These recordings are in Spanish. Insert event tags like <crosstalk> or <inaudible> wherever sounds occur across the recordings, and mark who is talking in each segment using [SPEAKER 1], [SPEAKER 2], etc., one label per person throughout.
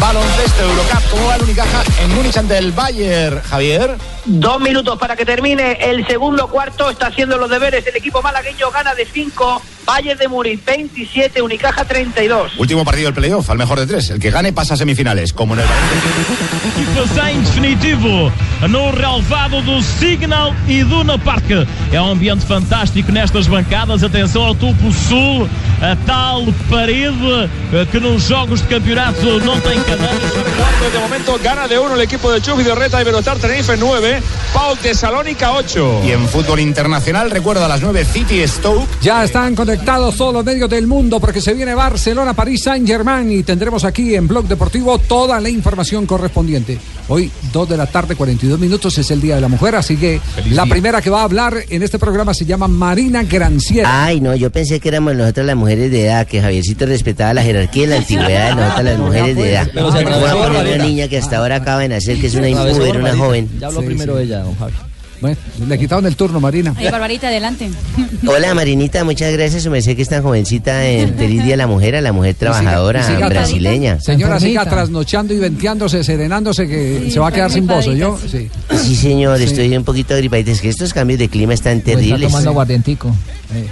[SPEAKER 1] Baloncesto Eurocup, ¿cómo va el Unicaja en Múnich ante el Bayern, Javier?
[SPEAKER 2] Dos minutos para que termine el segundo cuarto. Está haciendo los deberes. El equipo malagueño gana de 5. Bayern de Múnich 27, Unicaja 32.
[SPEAKER 1] Último partido del playoff, al mejor de tres. El que gane pasa a semifinales, como en el
[SPEAKER 3] em definitivo no relevado do Signal Iduna Park. É um ambiente fantástico nestas bancadas. Atenção ao topo sul, a tal parede eh, que nos jogos de campeonato não tem.
[SPEAKER 4] De momento gana de uno el equipo de Chuf y de Reta y Velostar Tenerife 9, Pau Tesalónica 8.
[SPEAKER 1] Y en fútbol internacional, recuerda a las 9 City Stoke.
[SPEAKER 5] Ya están conectados todos los medios del mundo porque se viene Barcelona, París, Saint Germain y tendremos aquí en Blog Deportivo toda la información correspondiente. Hoy, 2 de la tarde, 42 minutos, es el Día de la Mujer, así que la primera que va a hablar en este programa se llama Marina Granciera.
[SPEAKER 6] Ay, no, yo pensé que éramos nosotros las mujeres de edad, que Javiercito respetaba la jerarquía y la antigüedad de nosotros las mujeres de edad.
[SPEAKER 7] Pero se
[SPEAKER 6] una niña que hasta ahora acaba de nacer, que es una mujer, una joven.
[SPEAKER 7] Ya habló primero ella, don Javi.
[SPEAKER 5] Bueno, le quitaron el turno, Marina.
[SPEAKER 8] Ay, Barbarita, adelante. <laughs>
[SPEAKER 6] Hola Marinita, muchas gracias. Me sé que es tan jovencita en <laughs> Feliz Día la Mujer, a la mujer trabajadora
[SPEAKER 5] Y siga- y siga-
[SPEAKER 6] brasileña.
[SPEAKER 5] Señora, siga trasnochando y venteándose, serenándose, que se va a quedar sin voz, ¿yo?
[SPEAKER 8] gripadita.
[SPEAKER 5] Sí.
[SPEAKER 6] Sí, señor, estoy un poquito agripadita. Es que estos cambios de clima están
[SPEAKER 7] Pues está
[SPEAKER 6] terribles.
[SPEAKER 7] tomando aguardientico.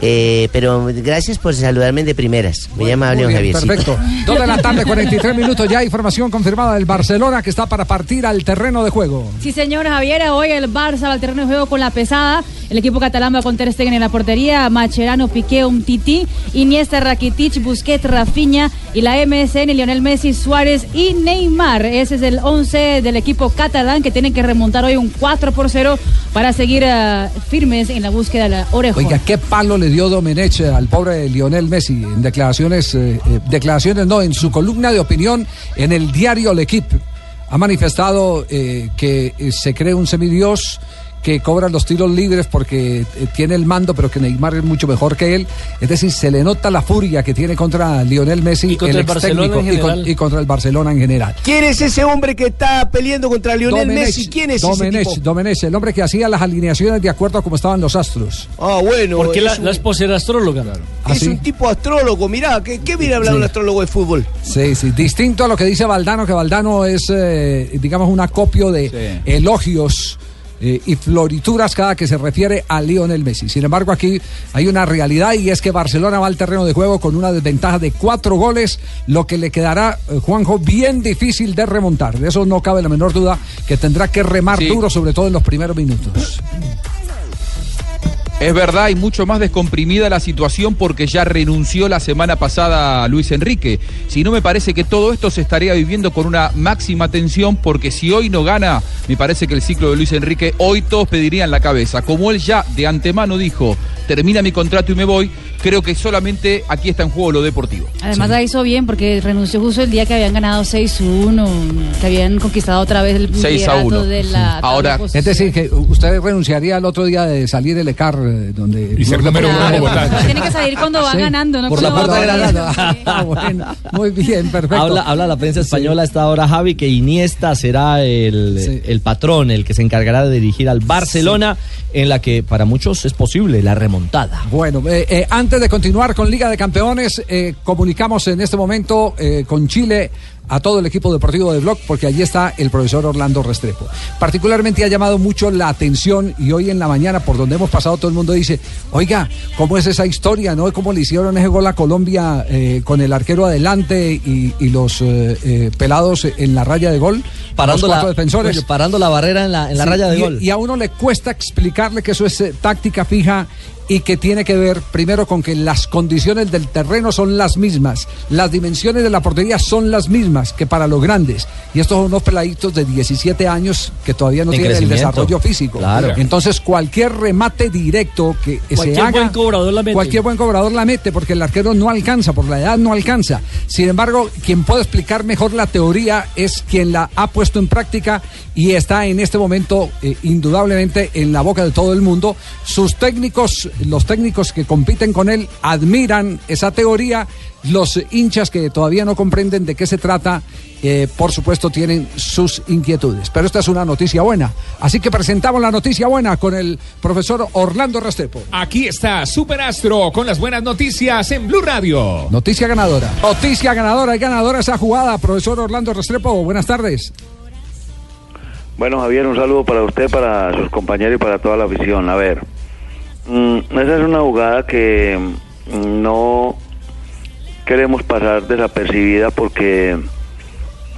[SPEAKER 6] Eh, pero gracias por saludarme de primeras. Muy amable,
[SPEAKER 5] Muy
[SPEAKER 6] don
[SPEAKER 5] bien, perfecto. Dos de la tarde, 43 minutos. Ya información confirmada del Barcelona que está para partir al terreno de juego.
[SPEAKER 8] Sí, señor Javier, hoy el Barça va al terreno juego con la pesada. El equipo catalán va con Ter Stegen en la portería, Macherano, Piqué, Umtiti, Iniesta, Rakitic, Busquets, Rafinha y la MSN, Lionel Messi, Suárez y Neymar. Ese es el 11 del equipo catalán que tienen que remontar hoy un 4 por 0 para seguir eh, firmes en la búsqueda de la oreja.
[SPEAKER 5] Oiga, qué palo le dio Domenech al pobre Lionel Messi en declaraciones, eh, eh, declaraciones no, en su columna de opinión en el diario L'Equipe. Ha manifestado eh, que eh, se cree un semidios que cobra los tiros libres porque eh, tiene el mando, pero que Neymar es mucho mejor que él. Es decir, se le nota la furia que tiene contra Lionel Messi,
[SPEAKER 7] Y contra el
[SPEAKER 5] ex
[SPEAKER 7] Barcelona
[SPEAKER 5] técnico,
[SPEAKER 7] en
[SPEAKER 5] y, con-
[SPEAKER 7] general.
[SPEAKER 5] y contra el Barcelona en general.
[SPEAKER 9] ¿Quién es ese hombre que está peleando contra Lionel
[SPEAKER 5] Domenech,
[SPEAKER 9] Messi? ¿Quién es
[SPEAKER 5] Domenech,
[SPEAKER 9] ese tipo?
[SPEAKER 5] Domenech, el hombre que hacía las alineaciones de acuerdo a cómo estaban los astros.
[SPEAKER 9] Ah, bueno.
[SPEAKER 7] Porque la,
[SPEAKER 9] un,
[SPEAKER 7] la esposa era astróloga.
[SPEAKER 5] ¿Ah,
[SPEAKER 9] es
[SPEAKER 5] sí?
[SPEAKER 9] un tipo astrólogo. Mirá, ¿qué, qué viene a hablar
[SPEAKER 5] Sí.
[SPEAKER 9] un astrólogo de fútbol?
[SPEAKER 5] Sí, sí, distinto a lo que dice Valdano, que Valdano es, eh, digamos, un acopio de elogios eh, y florituras cada que se refiere a Lionel Messi. Sin embargo, aquí hay una realidad y es que Barcelona va al terreno de juego con una desventaja de cuatro goles, lo que le quedará, eh, Juanjo, bien difícil de remontar. De eso no cabe la menor duda, que tendrá que remar
[SPEAKER 10] Sí.
[SPEAKER 5] duro, sobre todo en los primeros minutos. <clears throat>
[SPEAKER 10] Es verdad, y mucho más descomprimida la situación porque ya renunció la semana pasada Luis Enrique. Si no, me parece que todo esto se estaría viviendo con una máxima tensión porque si hoy no gana, me parece que el ciclo de Luis Enrique, hoy todos pedirían la cabeza. Como él ya de antemano dijo, termina mi contrato y me voy, creo que solamente aquí está en juego lo deportivo.
[SPEAKER 8] Además la hizo bien porque renunció justo el día que habían ganado 6-1, que habían conquistado otra vez el
[SPEAKER 10] 6 a
[SPEAKER 8] liderato
[SPEAKER 10] 1.
[SPEAKER 8] de la tabla
[SPEAKER 10] Ahora,
[SPEAKER 5] Es decir, que usted renunciaría el otro día de salir del ECAR, eh, donde...
[SPEAKER 11] Y ser número uno Bogotá.
[SPEAKER 8] Tiene que salir cuando va
[SPEAKER 5] Sí,
[SPEAKER 8] ganando, no
[SPEAKER 7] por la puerta
[SPEAKER 8] perdiendo.
[SPEAKER 5] grande. Ah, <laughs> bueno, muy bien, perfecto.
[SPEAKER 7] Habla, habla la prensa española a esta hora, Javi, que Iniesta será el,
[SPEAKER 5] Sí.
[SPEAKER 7] el patrón, el que se encargará de dirigir al Barcelona, en la que para muchos es posible la remontada.
[SPEAKER 5] Bueno, eh, eh, antes de continuar con Liga de Campeones, eh, comunicamos en este momento eh, con Chile a todo el equipo deportivo de Blog porque allí está el profesor Orlando Restrepo. Particularmente ha llamado mucho la atención y hoy en la mañana por donde hemos pasado todo el mundo dice, oiga, ¿cómo es esa historia? ¿No? ¿Cómo le hicieron ese gol a Colombia eh, con el arquero adelante y, y los eh, eh, pelados en la raya de gol?
[SPEAKER 7] Parando
[SPEAKER 5] los
[SPEAKER 7] la-
[SPEAKER 5] defensores.
[SPEAKER 7] parando la barrera en la- en la raya de
[SPEAKER 5] y-
[SPEAKER 7] gol.
[SPEAKER 5] Y a uno le cuesta explicarle que eso es táctica fija y que tiene que ver primero con que las condiciones del terreno son las mismas, las dimensiones de la portería son las mismas que para los grandes. Y estos son unos peladitos de 17 años que todavía no
[SPEAKER 7] En
[SPEAKER 5] tienen el desarrollo físico.
[SPEAKER 7] Claro.
[SPEAKER 5] Entonces cualquier remate directo que se
[SPEAKER 11] Cualquier
[SPEAKER 5] haga,
[SPEAKER 11] buen cobrador la mete.
[SPEAKER 5] cualquier buen cobrador la mete porque el arquero no alcanza, por la edad no alcanza. Sin embargo, quien puede explicar mejor la teoría es quien la ha puesto en práctica y está en este momento eh, indudablemente en la boca de todo el mundo. Sus técnicos, los técnicos que compiten con él, admiran esa teoría. Los hinchas que todavía no comprenden de qué se trata, eh, por supuesto, tienen sus inquietudes. Pero esta es una noticia buena. Así que presentamos la noticia buena con el profesor Orlando Restrepo.
[SPEAKER 12] Aquí está Super Astro con las buenas noticias en Blue Radio.
[SPEAKER 5] Noticia ganadora. Noticia ganadora y ganadora esa jugada. Profesor Orlando Restrepo, buenas tardes.
[SPEAKER 13] Bueno, Javier, un saludo para usted, para sus compañeros y para toda la afición. A ver, mm, esa es una jugada que mm, no queremos pasar desapercibida porque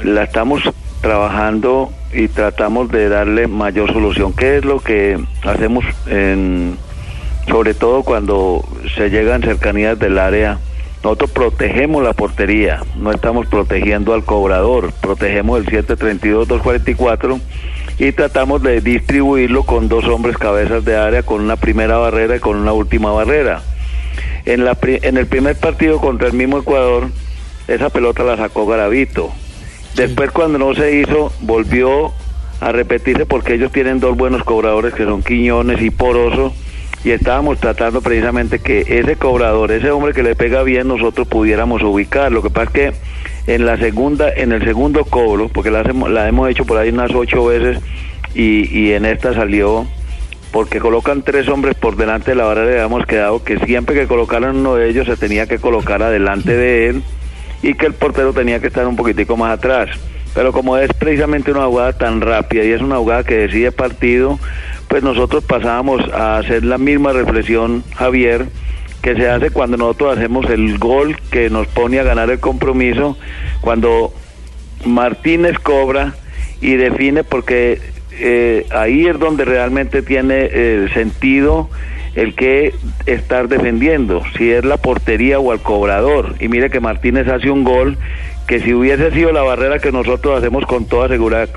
[SPEAKER 13] la estamos trabajando y tratamos de darle mayor solución. ¿Qué es lo que hacemos en, sobre todo cuando se llega en cercanías del área? Nosotros protegemos la portería, no estamos protegiendo al cobrador, protegemos el 732-244 y tratamos de distribuirlo con dos hombres cabezas de área, con una primera barrera y con una última barrera. En, la, en el primer partido contra el mismo Ecuador, esa pelota la sacó Garavito. Después cuando no se hizo, volvió a repetirse porque ellos tienen dos buenos cobradores que son Quiñones y Poroso y estábamos tratando precisamente que ese cobrador, ese hombre que le pega bien, nosotros pudiéramos ubicar. Lo que pasa es que en la segunda, en el segundo cobro, porque la, hacemos- la hemos hecho por ahí unas ocho veces y, y en esta salió porque colocan tres hombres por delante de la barrera y habíamos quedado que siempre que colocaran uno de ellos se tenía que colocar adelante de él y que el portero tenía que estar un poquitico más atrás. Pero como es precisamente una jugada tan rápida y es una jugada que decide partido, pues nosotros pasábamos a hacer la misma reflexión, Javier, que se hace cuando nosotros hacemos el gol que nos pone a ganar el compromiso, cuando Martínez cobra y define porque eh, ahí es donde realmente tiene eh, sentido el que estar defendiendo, si es la portería o al cobrador. Y mire que Martínez hace un gol que si hubiese sido la barrera que nosotros hacemos con toda seguridad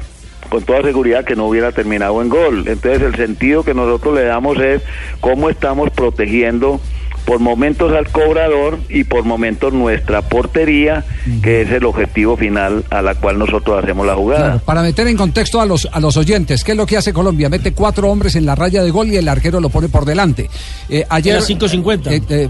[SPEAKER 13] con toda seguridad que no hubiera terminado en gol. Entonces el sentido que nosotros le damos es cómo estamos protegiendo por momentos al cobrador y por momentos nuestra portería, que es el objetivo final a la cual nosotros hacemos la jugada.
[SPEAKER 5] Claro, para meter en contexto a los, a los oyentes, ¿qué es lo que hace Colombia? Mete cuatro hombres en la raya de gol y el arquero lo pone por delante. Eh, ayer,
[SPEAKER 11] En la 5.50.
[SPEAKER 5] eh, eh,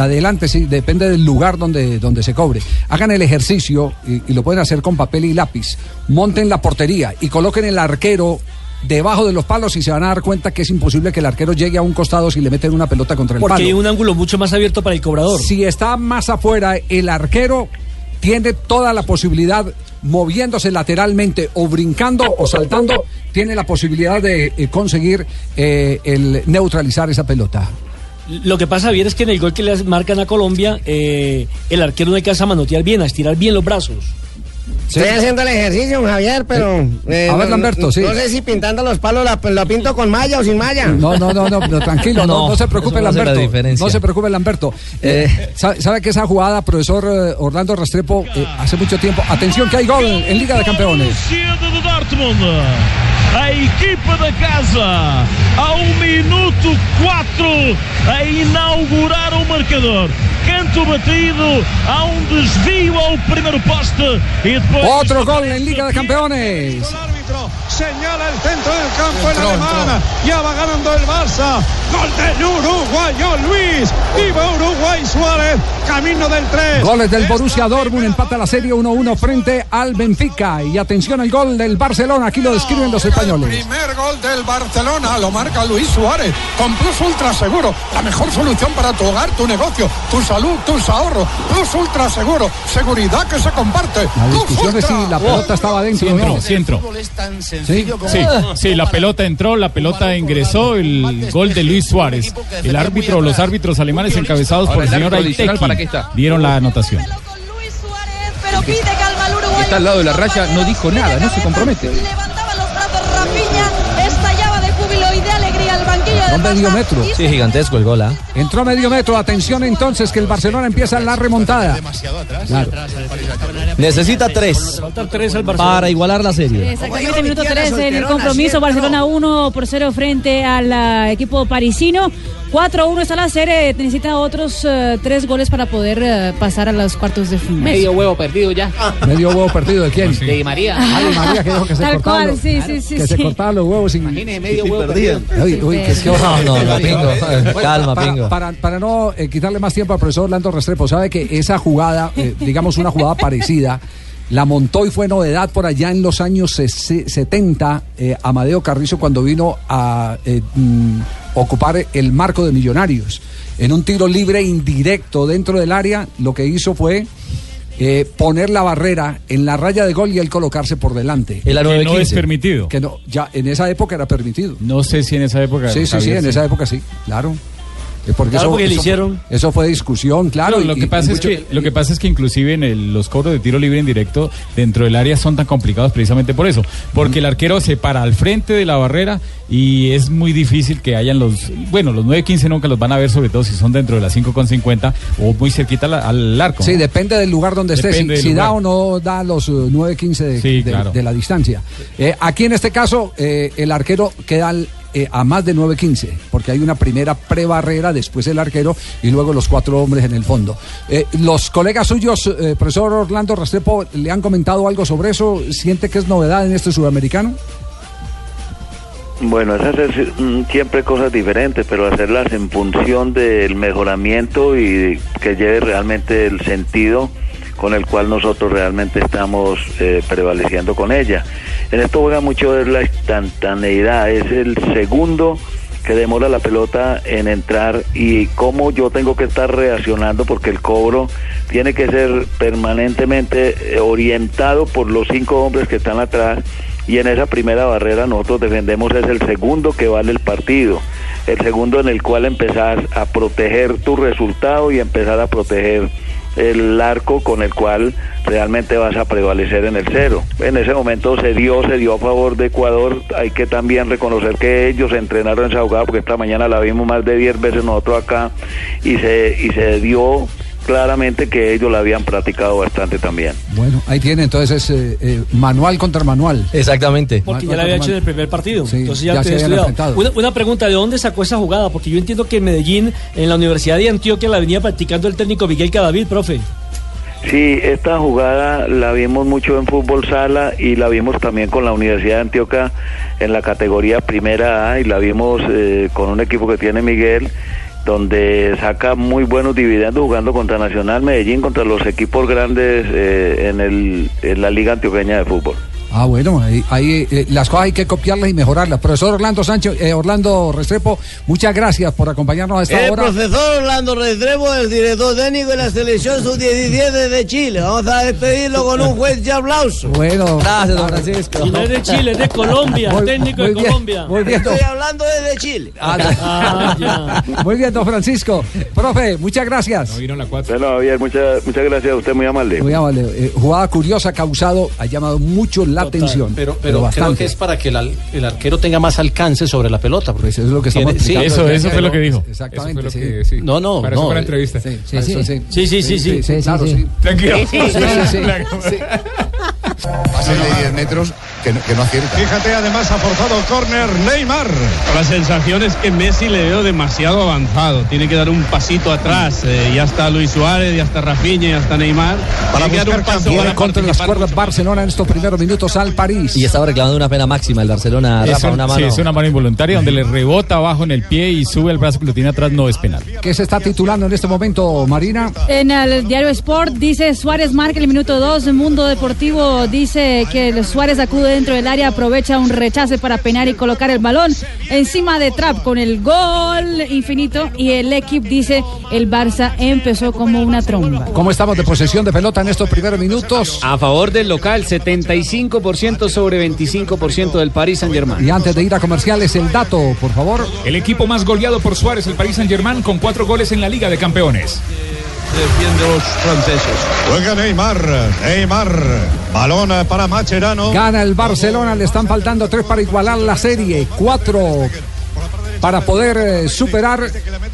[SPEAKER 5] adelante, sí, depende del lugar donde, donde se cobre. Hagan el ejercicio y, y lo pueden hacer con papel y lápiz. Monten la portería y coloquen el arquero debajo de los palos y se van a dar cuenta que es imposible que el arquero llegue a un costado si le meten una pelota contra el
[SPEAKER 11] Porque
[SPEAKER 5] palo.
[SPEAKER 11] hay un ángulo mucho más abierto para el cobrador.
[SPEAKER 5] Si está más afuera, el arquero tiene toda la posibilidad, moviéndose lateralmente o brincando o saltando, tiene la posibilidad de eh, conseguir eh, el neutralizar esa pelota.
[SPEAKER 11] Lo que pasa, Javier, es que en el gol que le marcan a Colombia, eh, el arquero no alcanza a manotear bien, a estirar bien los brazos.
[SPEAKER 6] Estoy haciendo el ejercicio, Javier, pero. eh,
[SPEAKER 5] A ver,
[SPEAKER 6] no-
[SPEAKER 5] Lamberto,
[SPEAKER 6] no,
[SPEAKER 5] sí.
[SPEAKER 6] No sé si pintando los palos la- pinto con malla o sin malla.
[SPEAKER 5] No, no, no, no, no, tranquilo, <laughs> no,
[SPEAKER 7] No,
[SPEAKER 5] no se preocupe, Lamberto. No se preocupe, Lamberto. Eh, ¿sabe, sabe que esa jugada, profesor eh, Orlando Restrepo, eh, hace mucho tiempo? Atención, que hay gol en Liga de Campeones.
[SPEAKER 3] Borussia de Dortmund. A equipa da casa, ao minuto 4, a inaugurar o marcador. Canto batido, há um desvio ao primeiro poste e depois.
[SPEAKER 5] Otro gol en Liga de Campeones.
[SPEAKER 4] Señala el centro del campo el alemán. Ya va ganando el Barça. Gol del uruguayo Luis. Iba Uruguay Suárez.
[SPEAKER 14] camino del 3.
[SPEAKER 5] Goles del Borussia Dortmund, empata la serie 1-1 frente al Benfica. Y atención al gol del Barcelona, aquí lo describen los españoles.
[SPEAKER 14] Primer gol del Barcelona, lo marca Luis Suárez. Con Plus Ultra Seguro, la mejor solución para tu hogar, tu negocio, tu salud, tus ahorros. Plus Ultra Seguro, seguridad que se comparte.
[SPEAKER 5] La discusión es si la pelota estaba dentro
[SPEAKER 15] Sí entró, sí entró.
[SPEAKER 5] Sí,
[SPEAKER 15] Sí, sí, la pelota entró, la pelota ingresó, el gol de Luis Suárez. El árbitro, los árbitros alemanes encabezados por el señor Aiteki dieron la anotación.
[SPEAKER 16] Pero pide calma al uruguayo.
[SPEAKER 10] Está al lado de la raya, no dijo nada, no se compromete.
[SPEAKER 16] Del
[SPEAKER 5] medio metro.
[SPEAKER 7] Sí, gigantesco el gol, ¿ah?
[SPEAKER 5] Entró medio metro. Atención entonces que el Barcelona empieza la remontada. Claro.
[SPEAKER 7] Necesita tres
[SPEAKER 11] tres al
[SPEAKER 7] para igualar la serie.
[SPEAKER 8] Exactamente, minuto 3 en el compromiso. Barcelona 1 por 0 frente al ah, equipo parisino. 4-1 está la serie. Necesita otros eh, tres goles para poder eh, pasar a los cuartos de final.
[SPEAKER 17] Medio huevo perdido ya.
[SPEAKER 5] Medio huevo perdido de quién?
[SPEAKER 17] De Di María.
[SPEAKER 5] Ah, Di María que dijo que se
[SPEAKER 8] Tal
[SPEAKER 5] cortaba
[SPEAKER 8] cual,
[SPEAKER 5] los-
[SPEAKER 8] sí, sí, sí,
[SPEAKER 5] que se
[SPEAKER 8] sí.
[SPEAKER 5] cortaba los huevos sin
[SPEAKER 17] Imagínese medio huevo
[SPEAKER 5] perdía.
[SPEAKER 17] perdido.
[SPEAKER 5] Uy, uy, que es que
[SPEAKER 7] No, no, no, Pingo. Calma,
[SPEAKER 5] para,
[SPEAKER 7] Pingo.
[SPEAKER 5] Para, para no eh, quitarle más tiempo al profesor Orlando Restrepo, sabe que esa jugada, eh, digamos una jugada parecida, la montó y fue novedad por allá en los años ses- 70, eh, Amadeo Carrizo cuando vino a eh, mm, ocupar el marco de Millonarios. En un tiro libre indirecto dentro del área, lo que hizo fue eh, poner la barrera en la raya de gol y él colocarse por delante.
[SPEAKER 15] Que no es permitido.
[SPEAKER 5] Que no, ya en esa época era permitido.
[SPEAKER 15] No sé si en esa época.
[SPEAKER 5] Sí, sí, sí, en esa época sí, claro. Eh, Porque
[SPEAKER 15] Claro,
[SPEAKER 5] eso,
[SPEAKER 15] porque le
[SPEAKER 5] eso-
[SPEAKER 15] hicieron-
[SPEAKER 5] Eso fue discusión, claro.
[SPEAKER 15] No, lo,
[SPEAKER 5] y-
[SPEAKER 15] que pasa
[SPEAKER 5] y
[SPEAKER 15] es
[SPEAKER 5] mucho-
[SPEAKER 15] que, lo que pasa es que inclusive en el- los cobros de tiro libre en directo dentro del área son tan complicados precisamente por eso. Porque el arquero se para al frente de la barrera y es muy difícil que hayan los... Bueno, los 9-15 nunca los van a ver, sobre todo si son dentro de las 5,50 o muy cerquita al, al arco.
[SPEAKER 5] Sí,
[SPEAKER 15] ¿no?
[SPEAKER 5] depende del lugar donde esté. Si,
[SPEAKER 15] Depende del
[SPEAKER 5] si da o no da los eh, 9-15 de,
[SPEAKER 15] Sí,
[SPEAKER 5] de-
[SPEAKER 15] claro.
[SPEAKER 5] de la distancia. Eh, aquí en este caso, eh, el arquero queda al- eh, a más de 9-15, porque hay una primera prebarrera, después el arquero y luego los cuatro hombres en el fondo. Eh, los colegas suyos, eh, profesor Orlando Restrepo, ¿le han comentado algo sobre eso? ¿Siente que es novedad en este sudamericano?
[SPEAKER 13] Bueno, es hacer mm, siempre cosas diferentes, pero hacerlas en función del mejoramiento y que lleve realmente el sentido con el cual nosotros realmente estamos eh, prevaleciendo con ella. En esto juega mucho es la instantaneidad, es el segundo que demora la pelota en entrar y cómo yo tengo que estar reaccionando porque el cobro tiene que ser permanentemente eh, orientado por los cinco hombres que están atrás y en esa primera barrera nosotros defendemos es el segundo que vale el partido, el segundo en el cual empezás a proteger tu resultado y empezar a proteger el arco con el cual realmente vas a prevalecer en el cero. En ese momento se dio, se dio a favor de Ecuador. Hay que también reconocer que ellos entrenaron esa jugada porque esta mañana la vimos más de 10 veces nosotros acá y se, y se dio claramente que ellos la habían practicado bastante también.
[SPEAKER 5] Bueno, ahí tiene entonces eh, eh, manual contra manual.
[SPEAKER 7] Exactamente.
[SPEAKER 11] Porque ya la había hecho en el primer partido. Entonces ya,
[SPEAKER 5] ya se
[SPEAKER 11] estudiado. una pregunta, ¿de dónde sacó esa jugada? Porque yo entiendo que en Medellín, en la Universidad de Antioquia, la venía practicando el técnico Miguel Cadavid, profe.
[SPEAKER 13] Sí, esta jugada la vimos mucho en fútbol sala y la vimos también con la Universidad de Antioquia en la categoría primera A y la vimos eh, con un equipo que tiene Miguel donde saca muy buenos dividendos jugando contra Nacional Medellín, contra los equipos grandes eh, en, el, en la Liga Antioqueña de Fútbol.
[SPEAKER 5] Ah, bueno, ahí, ahí, eh, las cosas hay que copiarlas y mejorarlas. Profesor Orlando Sánchez, eh, Orlando Restrepo, muchas gracias por acompañarnos a esta
[SPEAKER 9] El
[SPEAKER 5] hora.
[SPEAKER 9] profesor Orlando Restrepo, el director técnico de la selección sub-17 de Chile. Vamos a despedirlo con un fuerte aplauso.
[SPEAKER 5] Bueno,
[SPEAKER 7] gracias, don Francisco.
[SPEAKER 11] Y no es de <laughs> Chile, es de Colombia,
[SPEAKER 5] Muy-
[SPEAKER 11] técnico
[SPEAKER 5] muy
[SPEAKER 11] de
[SPEAKER 5] bien,
[SPEAKER 11] Colombia.
[SPEAKER 5] muy bien,
[SPEAKER 9] Estoy hablando desde Chile.
[SPEAKER 11] Ah, ya.
[SPEAKER 5] Muy bien, don Francisco. Profe, muchas gracias.
[SPEAKER 13] Bueno, Javier, muchas, muchas gracias a usted, muy amable.
[SPEAKER 5] Muy amable. Eh, jugada curiosa, ha causado, ha llamado mucho la atención.
[SPEAKER 18] Pero, pero, creo
[SPEAKER 5] bastante.
[SPEAKER 18] que es para que el, el arquero tenga más alcance sobre la pelota. Porque
[SPEAKER 5] eso es lo que
[SPEAKER 18] tiene-
[SPEAKER 5] estamos
[SPEAKER 18] sí,
[SPEAKER 5] explicando.
[SPEAKER 18] eso, eso fue lo que dijo.
[SPEAKER 5] Exactamente,
[SPEAKER 18] Eso fue
[SPEAKER 5] sí.
[SPEAKER 18] lo que- sí. No, no,
[SPEAKER 15] Para eso
[SPEAKER 18] no.
[SPEAKER 15] fue la entrevista.
[SPEAKER 5] Sí,
[SPEAKER 18] Sí, sí.
[SPEAKER 5] eso
[SPEAKER 18] Sí,
[SPEAKER 11] sí, sí, sí.
[SPEAKER 5] claro,
[SPEAKER 18] sí.
[SPEAKER 5] sí.
[SPEAKER 15] Tranquilo.
[SPEAKER 5] Sí, sí, sí.
[SPEAKER 18] Sí, <laughs> sí, sí.
[SPEAKER 5] Sí.
[SPEAKER 19] Pase de 10 metros
[SPEAKER 1] que, no- que no acierta.
[SPEAKER 17] Fíjate, además ha forzado córner Neymar.
[SPEAKER 19] La sensación es que Messi le veo demasiado avanzado. Tiene que dar un pasito atrás. Eh, ya está Luis Suárez, ya está Rafinha, ya está Neymar.
[SPEAKER 5] Para
[SPEAKER 19] Tiene que dar un
[SPEAKER 5] buscar
[SPEAKER 19] para
[SPEAKER 5] contra las cuerdas Barcelona en estos primeros minutos al París.
[SPEAKER 7] Y estaba reclamando una pena máxima el Barcelona, Rafa,
[SPEAKER 15] un-
[SPEAKER 7] una
[SPEAKER 15] sí,
[SPEAKER 7] mano.
[SPEAKER 15] es una mano involuntaria donde le rebota abajo en el pie y sube el brazo que lo tiene atrás, no es penal.
[SPEAKER 5] ¿Qué se está titulando en este momento, Marina?
[SPEAKER 8] En el diario Sport dice Suárez marca el minuto 2. Mundo Deportivo dice que el Suárez acude dentro del área, aprovecha un rechace para penar y colocar el balón encima de Trap con el gol infinito. Y el equipo dice el Barça empezó como una tromba.
[SPEAKER 5] ¿Cómo estamos de posesión de pelota en estos primeros minutos?
[SPEAKER 20] A favor del local, 75% sobre 25% del Paris Saint-Germain.
[SPEAKER 5] Y antes de ir a comerciales, el dato, por favor.
[SPEAKER 12] El equipo más goleado por Suárez, el Paris Saint-Germain, con cuatro goles en la Liga de Campeones.
[SPEAKER 17] Defiende los franceses. Juega Neymar. Neymar. Balón para Macherano.
[SPEAKER 5] Gana el Barcelona, le están faltando tres para igualar la serie, cuatro para poder eh, superar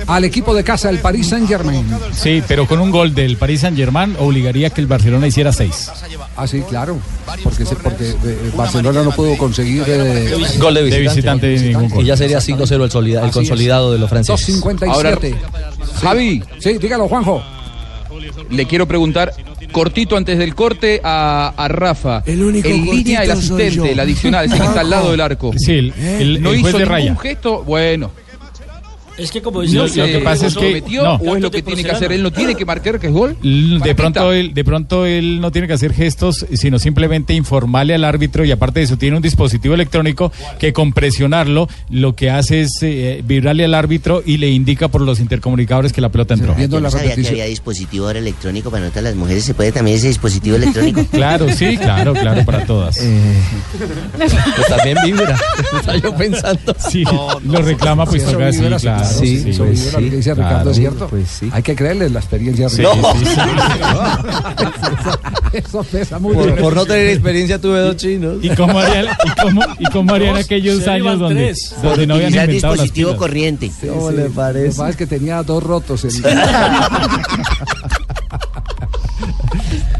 [SPEAKER 5] al equipo de casa, el Paris Saint Germain.
[SPEAKER 15] Sí, pero con un gol del Paris Saint Germain obligaría a que el Barcelona hiciera seis.
[SPEAKER 5] Ah, sí, claro. Porque, se- porque eh, Barcelona no pudo conseguir eh,
[SPEAKER 7] Gol de visitante.
[SPEAKER 15] visitante, ningún gol.
[SPEAKER 7] Y ya sería 5-0 el, el consolidado de los franceses.
[SPEAKER 5] 2.57.
[SPEAKER 10] Javi.
[SPEAKER 5] Sí, dígalo, Juanjo.
[SPEAKER 10] Le quiero preguntar, cortito antes del corte, a, a Rafa.
[SPEAKER 9] El único
[SPEAKER 10] En línea el asistente, el adicional, ese que está al lado del arco.
[SPEAKER 15] Sí, el, el-
[SPEAKER 10] no
[SPEAKER 15] el juez
[SPEAKER 10] hizo
[SPEAKER 15] de
[SPEAKER 10] ningún
[SPEAKER 15] raya.
[SPEAKER 10] gesto, bueno.
[SPEAKER 11] Es que como
[SPEAKER 10] No
[SPEAKER 11] decía,
[SPEAKER 10] sé,
[SPEAKER 15] lo que pasa es
[SPEAKER 10] ¿lo
[SPEAKER 15] que-
[SPEAKER 10] metió
[SPEAKER 15] no.
[SPEAKER 10] o es lo que tiene que hacer? Él no tiene que marcar que es gol.
[SPEAKER 15] L-
[SPEAKER 10] ¿Para
[SPEAKER 15] De pronto, él, de pronto él no tiene que hacer gestos, sino simplemente informarle al árbitro y aparte de eso tiene un dispositivo electrónico que con presionarlo lo que hace es eh, vibrarle al árbitro y le indica por los intercomunicadores que la pelota entró.
[SPEAKER 6] Yo no sabía que había dispositivo ahora electrónico para notar las mujeres. ¿Se puede también ese dispositivo electrónico? <laughs>
[SPEAKER 15] Claro, sí, claro, claro, para todas.
[SPEAKER 7] Pues también vibra. <laughs> Estaba yo pensando.
[SPEAKER 15] Sí, lo reclama pues toca así,
[SPEAKER 5] sí,
[SPEAKER 15] claro.
[SPEAKER 5] Claro,
[SPEAKER 15] sí,
[SPEAKER 5] eso
[SPEAKER 15] pues,
[SPEAKER 5] vibra, lo que dice
[SPEAKER 15] claro,
[SPEAKER 5] Ricardo es cierto.
[SPEAKER 15] pues
[SPEAKER 5] Hay que creerle la experiencia.
[SPEAKER 15] Sí,
[SPEAKER 5] Ricardo.
[SPEAKER 15] sí, sí. <laughs>
[SPEAKER 5] Eso pesa mucho.
[SPEAKER 7] Por, por no tener experiencia tuve dos chinos.
[SPEAKER 15] ¿Y cómo harían, y cómo, y cómo harían aquellos años donde, donde no habían inventado las
[SPEAKER 6] dispositivo
[SPEAKER 15] pilas?
[SPEAKER 6] corriente.
[SPEAKER 7] ¿Cómo
[SPEAKER 5] Sí,
[SPEAKER 7] le
[SPEAKER 5] Lo que
[SPEAKER 7] parece?
[SPEAKER 5] pasa es que tenía dos rotos. El... <laughs>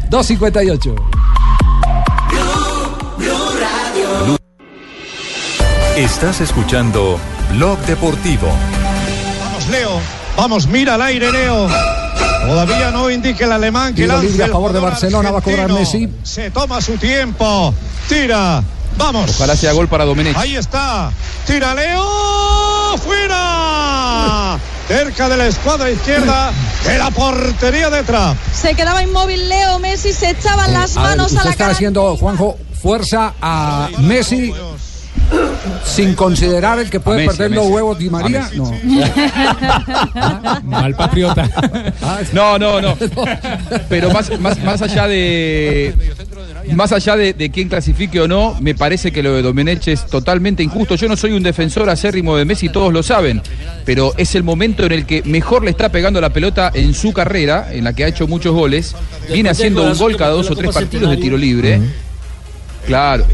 [SPEAKER 5] 2.58.
[SPEAKER 21] Estás escuchando Blog Deportivo.
[SPEAKER 17] Leo. Vamos, mira al aire, Leo. Todavía no indica el alemán que
[SPEAKER 5] libre a favor de Barcelona, va a cobrar. Messi.
[SPEAKER 17] Se toma su tiempo. Tira. Vamos.
[SPEAKER 10] Ojalá sea gol para Domenech.
[SPEAKER 17] Ahí está. Tira Leo. ¡Fuera! Cerca de la escuadra izquierda de la portería de Trap.
[SPEAKER 16] Se quedaba inmóvil Leo Messi, se echaban las
[SPEAKER 5] A ver,
[SPEAKER 16] manos
[SPEAKER 5] usted
[SPEAKER 16] a la
[SPEAKER 5] está
[SPEAKER 16] cara.
[SPEAKER 5] haciendo, Juanjo, fuerza a Messi sin considerar el que puede
[SPEAKER 10] Messi,
[SPEAKER 5] perder los huevos Di María. No. <laughs>
[SPEAKER 15] Mal patriota.
[SPEAKER 10] No, no, no. Pero más, más, más allá de. Más allá de, de quién clasifique o no, me parece que lo de Domenech es totalmente injusto. Yo no soy un defensor acérrimo de Messi, todos lo saben, pero es el momento en el que mejor le está pegando la pelota en su carrera, en la que ha hecho muchos goles. Viene haciendo un gol cada dos o tres partidos de tiro libre. Claro,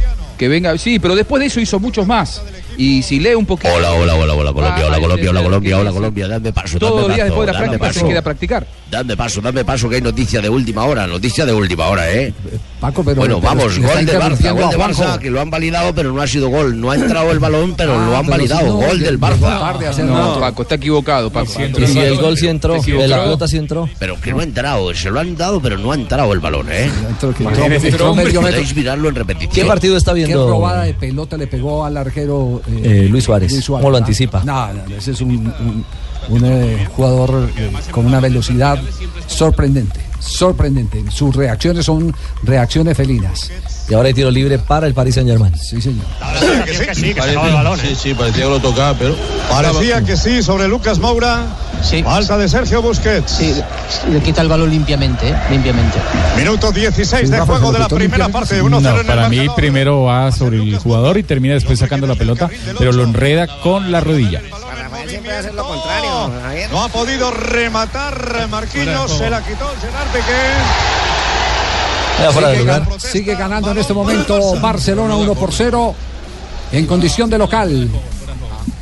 [SPEAKER 10] venga, sí, pero después de eso hizo muchos más. Y si lee un poquito.
[SPEAKER 6] Hola, hola, hola, hola, Colombia, hola,
[SPEAKER 10] Ay,
[SPEAKER 6] Colombia, hola, Colombia,
[SPEAKER 10] ¿qué
[SPEAKER 6] hola? Colombia, dame paso,
[SPEAKER 10] Todos los días después de la práctica se queda a practicar.
[SPEAKER 6] Dame paso, dame paso, que hay noticia de última hora, noticia de última hora, ¿eh?
[SPEAKER 5] Paco, pero.
[SPEAKER 6] bueno,
[SPEAKER 5] pero
[SPEAKER 6] vamos, gol del Barça, gol
[SPEAKER 5] Juanjo.
[SPEAKER 6] Barça, que lo han validado, pero no ha sido gol. No ha entrado el balón, pero
[SPEAKER 5] Ah,
[SPEAKER 6] lo han
[SPEAKER 5] pero
[SPEAKER 6] validado.
[SPEAKER 5] si no,
[SPEAKER 6] gol del Barça.
[SPEAKER 10] No. Paco, está equivocado, Paco.
[SPEAKER 7] Y si el gol sí entró,
[SPEAKER 10] Está
[SPEAKER 7] la pelota sí entró.
[SPEAKER 6] Pero que no ha entrado, se lo han dado, pero no ha entrado el balón, ¿eh?
[SPEAKER 5] Entró- que entró-
[SPEAKER 15] Imagínese,
[SPEAKER 5] entró medio metro.
[SPEAKER 6] Podéis mirarlo en repetición.
[SPEAKER 7] ¿Qué partido está
[SPEAKER 5] ¿Qué
[SPEAKER 7] viendo?
[SPEAKER 5] robada de pelota le pegó al arquero
[SPEAKER 7] Eh, Luis Suárez. ¿Cómo lo
[SPEAKER 5] ¿ah?
[SPEAKER 7] anticipa?
[SPEAKER 5] No, no, ese es un, un- un, eh, jugador eh, con una velocidad sorprendente. Sorprendente. Sus reacciones son reacciones felinas.
[SPEAKER 7] Y ahora hay tiro libre para el Paris Saint Germain.
[SPEAKER 5] Sí, señor.
[SPEAKER 17] Parecía que sí,
[SPEAKER 9] que sí, que se acabó el balón.
[SPEAKER 17] Sí, sí, parecía que lo tocaba, pero. Parecía que sí sobre Lucas Moura.
[SPEAKER 2] Sí.
[SPEAKER 17] Falta de Sergio Busquets.
[SPEAKER 2] Sí, le quita el balón limpiamente, ¿eh? limpiamente.
[SPEAKER 17] Minuto 16 de juego de la primera parte. 1-0
[SPEAKER 15] No,
[SPEAKER 17] en el
[SPEAKER 15] para mí primero va sobre el jugador y termina después sacando la pelota, pero lo enreda con la rodilla.
[SPEAKER 9] Siempre hacer lo contrario. Javier.
[SPEAKER 17] No ha podido rematar Marquinhos, se la quitó Gerard Piqué.
[SPEAKER 7] Era fuera de
[SPEAKER 5] Sigue,
[SPEAKER 7] lugar.
[SPEAKER 5] sigue ganando en este momento Barcelona 1 por 0 en condición de local.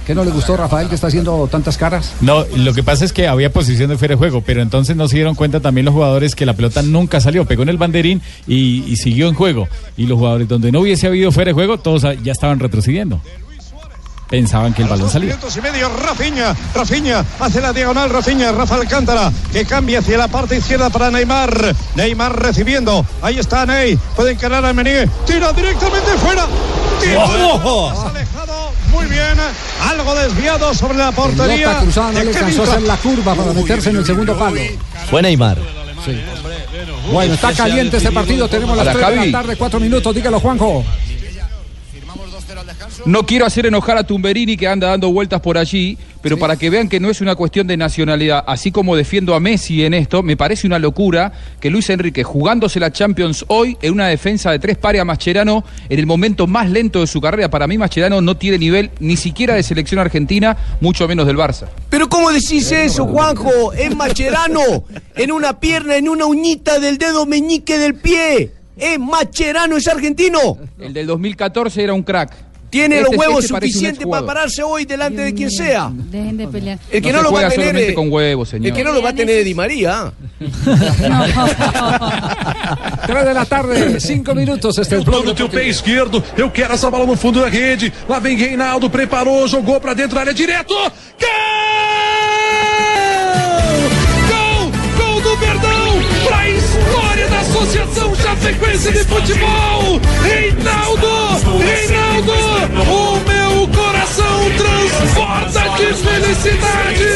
[SPEAKER 5] ¿Qué no le gustó Rafael que está haciendo tantas caras?
[SPEAKER 15] No, lo que pasa es que había posición de fuera de juego, pero entonces no se dieron cuenta también los jugadores que la pelota nunca salió, pegó en el banderín y, y siguió en juego. Y los jugadores donde no hubiese habido fuera de juego, todos ya estaban retrocediendo. Pensaban que el balón salía.
[SPEAKER 17] Minutos y medio, Rafinha, Rafinha, hace la diagonal, Rafinha, Rafa Alcántara, que cambia hacia la parte izquierda para Neymar. Neymar recibiendo, ahí está Ney, puede encarar a Menigue, tira directamente fuera. Tira,
[SPEAKER 5] ¡Ojo!
[SPEAKER 17] Has alejado muy bien, algo desviado sobre la portería.
[SPEAKER 5] Pelota cruzada, no le alcanzó a hacer la curva para meterse en el segundo palo.
[SPEAKER 7] Fue Neymar.
[SPEAKER 5] Bueno, está caliente este partido. Tenemos las
[SPEAKER 10] Hola,
[SPEAKER 5] 3 de la tarde, 4 minutos. Dígalo, Juanjo.
[SPEAKER 10] No quiero hacer enojar a Tumberini que anda dando vueltas por allí, pero para que vean que no es una cuestión de nacionalidad, así como defiendo a Messi en esto, me parece una locura que Luis Enrique, jugándose la Champions hoy en una defensa de tres pares a Mascherano, en el momento más lento de su carrera, para mí Mascherano no tiene nivel ni siquiera de selección argentina, mucho menos del Barça.
[SPEAKER 9] Pero ¿cómo decís eso, Juanjo? Es Macherano. En una pierna, en una uñita del dedo meñique del pie. Es Macherano, es argentino.
[SPEAKER 10] El del 2014 era un crack.
[SPEAKER 9] Tiene
[SPEAKER 10] Este-
[SPEAKER 9] los huevos
[SPEAKER 10] este
[SPEAKER 9] suficientes para pararse hoy delante de quien sea.
[SPEAKER 8] Dejen de pelear.
[SPEAKER 9] El que
[SPEAKER 10] No
[SPEAKER 9] no,
[SPEAKER 10] se
[SPEAKER 9] lo va a tener. eh,
[SPEAKER 10] con huevos, señor.
[SPEAKER 9] El que no lo va a tener es Di María.
[SPEAKER 5] 3 de la tarde, 5 minutos. Este es el
[SPEAKER 22] Todo no teu pé esquerdo, eu quero essa bola no fundo da rede. Lá vem Reinaldo, preparou, jogou pra dentro da área direto. Gol! Gol! Gol do Verdão! Pra história da Associação Chapecoense de Futebol! Reinaldo! Reinaldo! O meu coração transporta de felicidade!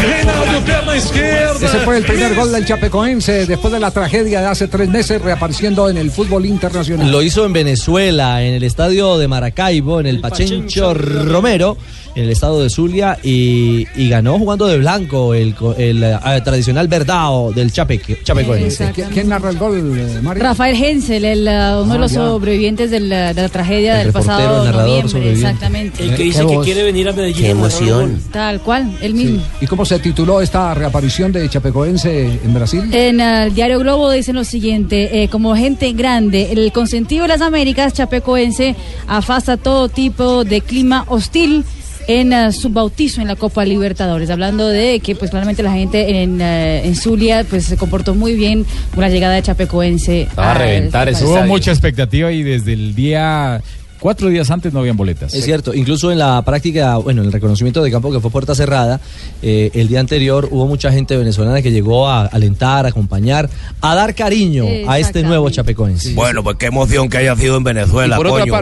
[SPEAKER 22] Reinaldo, perna esquerda!
[SPEAKER 5] Ese fue el primer gol del Chapecoense después de la tragedia de hace tres meses, reapareciendo en el fútbol internacional.
[SPEAKER 7] Lo hizo en Venezuela, en el estadio de Maracaibo, en el, Pachencho Romero, en el estado de Zulia, y, y ganó jugando de blanco el, co- el, eh, tradicional verdao del Chape, Chapecoense.
[SPEAKER 5] ¿Qui- ¿Quién narra el gol, eh, Mario?
[SPEAKER 8] Rafael Hensel, el, uh, uno de
[SPEAKER 5] Ah,
[SPEAKER 8] los
[SPEAKER 5] ya.
[SPEAKER 8] sobrevivientes de la, de la tragedia
[SPEAKER 7] El
[SPEAKER 8] del pasado
[SPEAKER 7] el narrador
[SPEAKER 8] noviembre. Exactamente.
[SPEAKER 11] El que dice que quiere venir a Medellín.
[SPEAKER 6] Qué emoción.
[SPEAKER 8] Tal cual, el mismo.
[SPEAKER 5] ¿Y cómo se tituló esta reaparición de Chapecoense en Brasil?
[SPEAKER 8] En el diario Globo dicen lo siguiente, eh, como gente grande, el consentido de las Américas, Chapecoense, afasta todo tipo de clima hostil en uh, su bautizo en la Copa Libertadores, hablando de que pues claramente la gente en, uh, en Zulia pues se comportó muy bien con la llegada de Chapecoense.
[SPEAKER 15] Va a
[SPEAKER 8] al-
[SPEAKER 15] reventar Hubo mucha expectativa y desde el día. Cuatro días antes no habían boletas.
[SPEAKER 7] Es cierto, incluso en la práctica, bueno, en el reconocimiento de campo que fue puerta cerrada, eh, el día anterior hubo mucha gente venezolana que llegó a alentar, a acompañar, a dar cariño a este nuevo Chapecoense.
[SPEAKER 9] Bueno, pues qué emoción que haya sido en Venezuela.
[SPEAKER 10] y por otra
[SPEAKER 9] coño.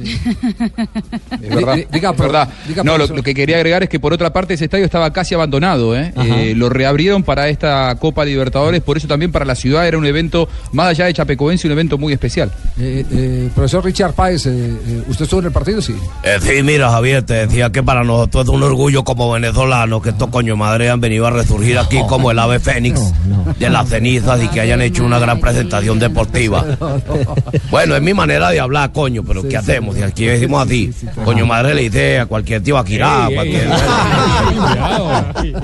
[SPEAKER 9] <laughs>
[SPEAKER 10] Es verdad.
[SPEAKER 5] Di- diga,
[SPEAKER 10] es verdad.
[SPEAKER 5] diga,
[SPEAKER 10] no, lo, que quería agregar es que por otra parte ese estadio estaba casi abandonado. ¿eh? Eh, lo reabrieron para esta Copa Libertadores, por eso también para la ciudad era un evento, más allá de Chapecoense, un evento muy especial.
[SPEAKER 5] Eh, eh, profesor Richard Páez, eh, eh, ¿usted estuvo en el partido? Sí.
[SPEAKER 9] Eh, sí, mira, Javier, te decía que para nosotros es un orgullo como venezolanos que estos coño madre han venido a resurgir aquí como el ave fénix de las cenizas y que hayan hecho una gran presentación deportiva. <laughs> Bueno, es mi manera de hablar, coño, pero ¿qué hacemos? Si aquí decimos así, coño madre le dice a cualquier tío aquí, a cualquier...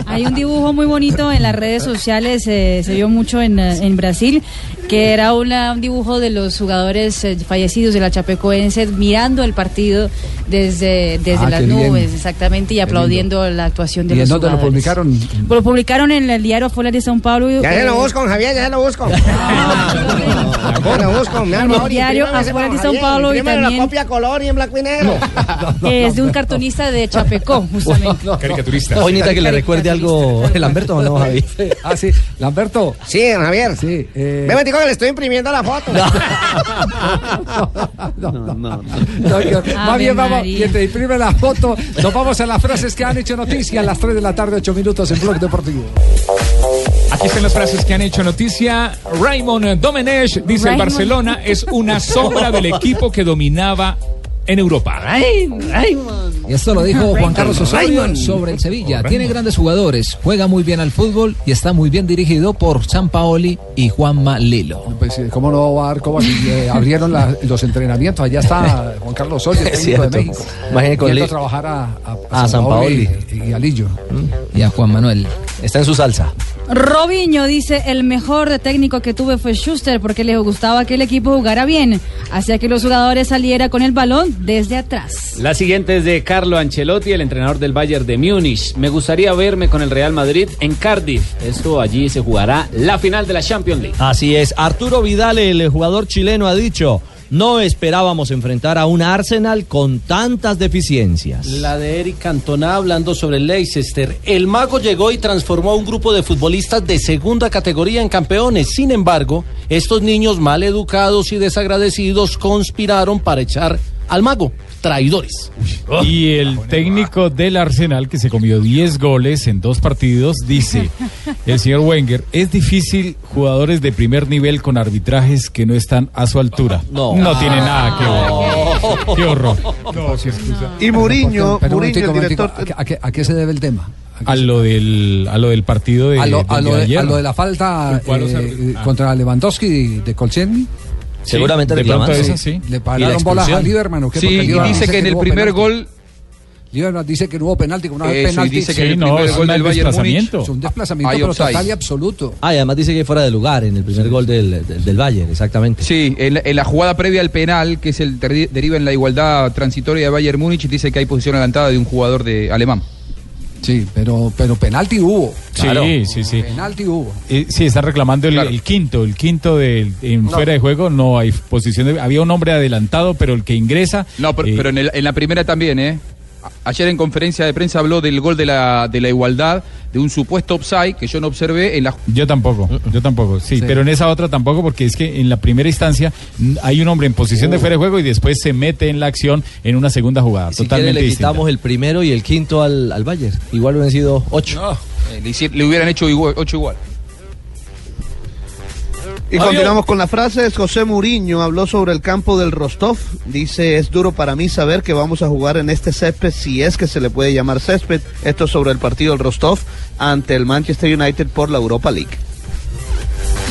[SPEAKER 8] Hay un dibujo muy bonito en las redes sociales, eh, se vio mucho en, eh, en Brasil, que era una- un dibujo de los jugadores eh, fallecidos de la Chapecoense mirando el partido desde, desde
[SPEAKER 5] Ah,
[SPEAKER 8] las
[SPEAKER 5] bien.
[SPEAKER 8] nubes, exactamente, y aplaudiendo la actuación de
[SPEAKER 5] ¿Y
[SPEAKER 8] los
[SPEAKER 5] dónde lo publicaron?
[SPEAKER 8] Lo publicaron en el diario Folha de São Paulo.
[SPEAKER 6] Ya se lo busco, Javier, ya se lo busco. <laughs> Ya lo busco, mi
[SPEAKER 8] En
[SPEAKER 6] alma.
[SPEAKER 8] el diario Afuera de São Paulo y
[SPEAKER 6] la
[SPEAKER 8] también
[SPEAKER 6] copia a color y en blanco y negro. <laughs>
[SPEAKER 8] es de un cartonista de Chapecó, <laughs> justamente.
[SPEAKER 15] Caricaturista.
[SPEAKER 7] Hoy necesita que le recuerde algo el Lamberto o no, Javi.
[SPEAKER 5] Ah, sí. Lamberto.
[SPEAKER 6] Sí, Javier.
[SPEAKER 5] Sí. Eh...
[SPEAKER 6] Ve, que le estoy imprimiendo la foto.
[SPEAKER 5] No, <laughs> no, no. Más bien vamos, y te imprime la foto. Nos vamos a las frases que han hecho noticia a las 3 de la tarde, 8 minutos en Blog Deportivo.
[SPEAKER 12] Aquí están las frases que han hecho noticia. Raymond Domenech dice el. Barcelona es una sombra del equipo que dominaba en Europa.
[SPEAKER 23] Y esto lo dijo Juan Carlos Osorio sobre el Sevilla. Tiene grandes jugadores, juega muy bien al fútbol y está muy bien dirigido por San Paoli y Juanma Lilo.
[SPEAKER 5] Pues, eh, ¿cómo no va a dar? ¿Cómo eh, abrieron la- los entrenamientos? Allá está <laughs> Juan Carlos Osorio, técnico de
[SPEAKER 7] cierto.
[SPEAKER 5] México.
[SPEAKER 7] Con
[SPEAKER 5] Yendo
[SPEAKER 7] Li-
[SPEAKER 5] a trabajar a, a,
[SPEAKER 7] A San
[SPEAKER 5] y, y a Lillo.
[SPEAKER 23] Y a Juan Manuel.
[SPEAKER 7] Está en su salsa.
[SPEAKER 8] Robinho dice, el mejor técnico que tuve fue Schuster porque le gustaba que el equipo jugara bien, hacía que los jugadores saliera con el balón desde atrás.
[SPEAKER 20] La siguiente es de Carlo Ancelotti, el entrenador del Bayern de Múnich. Me gustaría verme con el Real Madrid en Cardiff. Esto allí se jugará la final de la Champions League.
[SPEAKER 7] Así es. Arturo Vidal, el jugador chileno, ha dicho. No esperábamos enfrentar a un Arsenal con tantas deficiencias.
[SPEAKER 18] La de Eric Cantona hablando sobre Leicester. El mago llegó y transformó a un grupo de futbolistas de segunda categoría en campeones. Sin embargo, estos niños mal educados y desagradecidos conspiraron para echar al mago. Traidores.
[SPEAKER 15] Y el técnico del Arsenal, que se comió 10 goles en dos partidos, dice, <laughs> el señor Wenger, es difícil jugadores de primer nivel con arbitrajes que no están a su altura. <laughs> No, no tiene nada que ver. Qué horror.
[SPEAKER 5] Y Muriño, Muriño, director... ¿a, qué, a qué se debe el tema?
[SPEAKER 15] A lo del, a lo del partido de,
[SPEAKER 5] a lo, a de,
[SPEAKER 15] ayer.
[SPEAKER 5] a lo de la falta
[SPEAKER 15] ¿Cuál los
[SPEAKER 5] eh?
[SPEAKER 15] Ah.
[SPEAKER 5] contra Lewandowski de, de Kolcheny.
[SPEAKER 15] Sí, Seguramente reclamando. esa sí.
[SPEAKER 5] Le
[SPEAKER 15] ¿Y
[SPEAKER 5] pararon
[SPEAKER 15] la
[SPEAKER 5] bolas a? Lieberman. ¿o qué?
[SPEAKER 15] Sí, y
[SPEAKER 5] Lieberman
[SPEAKER 15] dice que en el primer
[SPEAKER 5] penalti.
[SPEAKER 15] gol-
[SPEAKER 5] Lieberman dice que no hubo penalti, que no hubo penalti.
[SPEAKER 15] dice que en el Sí, no, es gol un del Bayern desplazamiento.
[SPEAKER 5] Es un desplazamiento pero total y absoluto.
[SPEAKER 7] Ah, y además dice que fuera de lugar en el primer gol del, del, del Bayern, exactamente.
[SPEAKER 10] Sí, en la, en la jugada previa al penal, que es el deriva en la igualdad transitoria de Bayern Múnich, dice que hay posición adelantada de un jugador de alemán.
[SPEAKER 5] Sí, pero, pero penalti hubo.
[SPEAKER 15] Sí, sí, sí.
[SPEAKER 5] Penalti hubo.
[SPEAKER 15] Eh, sí, están reclamando el, el quinto, el quinto del en
[SPEAKER 10] No.
[SPEAKER 15] fuera de juego, no hay posición de, había un hombre adelantado, pero el que ingresa
[SPEAKER 10] No, pero,
[SPEAKER 15] eh,
[SPEAKER 10] pero en, el- en la primera también, ¿eh? Ayer en conferencia de prensa habló del gol de la, de la igualdad, de un supuesto offside que yo no observé en la...
[SPEAKER 15] Yo tampoco, yo tampoco, sí,
[SPEAKER 10] Sí.
[SPEAKER 15] pero en esa otra tampoco porque es que en la primera instancia mm, hay un hombre en posición de
[SPEAKER 7] Uh.
[SPEAKER 15] fuera de juego y después se mete en la acción en una segunda jugada,
[SPEAKER 7] Si quiere
[SPEAKER 15] totalmente
[SPEAKER 7] le
[SPEAKER 15] distinta.
[SPEAKER 7] quitamos el primero y el quinto al, al Bayern. Igual hubieran sido ocho.
[SPEAKER 10] Eh, le, hubieran hecho igual, ocho igual.
[SPEAKER 24] Y continuamos con las frases. José Muriño habló sobre el campo del Rostov. Dice, es duro para mí saber que vamos a jugar en este césped, si es que se le puede llamar césped. Esto sobre el partido del Rostov ante el Manchester United por la Europa League.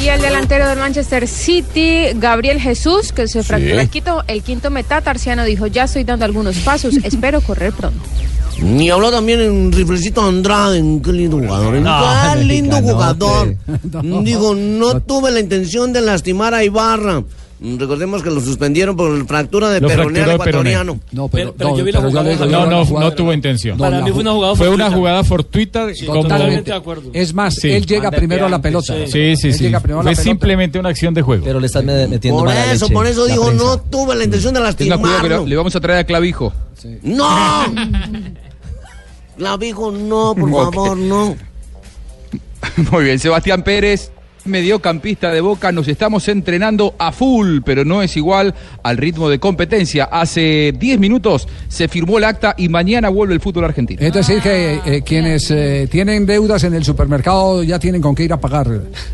[SPEAKER 25] Y el delantero del Manchester City, Gabriel Jesús, que se fracturó el quinto, el quinto metatarsiano, dijo, ya estoy dando algunos pasos, <laughs> espero correr pronto.
[SPEAKER 9] Y habló también en Riflecito Andrade, qué lindo jugador. No, qué lindo jugador. <laughs> Digo, no tuve la intención de lastimar a Ibarra. Mm, Recordemos que lo suspendieron por fractura de peroné ecuatoriano.
[SPEAKER 5] No,
[SPEAKER 11] pero- pero yo vi la jugada,
[SPEAKER 15] No, no,
[SPEAKER 5] jugada-
[SPEAKER 15] no tuvo intención.
[SPEAKER 11] Para mí fue una
[SPEAKER 5] ju-
[SPEAKER 11] jugada
[SPEAKER 15] Fue una
[SPEAKER 11] fortuita.
[SPEAKER 15] jugada fortuita. como-
[SPEAKER 11] Totalmente de acuerdo.
[SPEAKER 5] Es más,
[SPEAKER 15] Sí.
[SPEAKER 5] él llega primero a la pelota.
[SPEAKER 15] Sí, sí, sí. Fue simplemente una acción de juego.
[SPEAKER 7] Pero le están me- metiendo
[SPEAKER 9] Por
[SPEAKER 7] mala
[SPEAKER 9] eso,
[SPEAKER 7] leche
[SPEAKER 9] por eso
[SPEAKER 7] prensa.
[SPEAKER 9] no tuve la intención de lastimarlo.
[SPEAKER 10] le, le vamos a traer a Clavijo.
[SPEAKER 9] ¡No! <laughs> Clavijo, no, por favor, no. <laughs>
[SPEAKER 10] Muy bien, Sebastián Pérez, mediocampista de Boca, nos estamos entrenando a full, pero no es igual al ritmo de competencia. Hace 10 minutos se firmó el acta y mañana vuelve el fútbol argentino.
[SPEAKER 5] Es decir, que eh, quienes eh, tienen deudas en el supermercado ya tienen con qué ir a pagar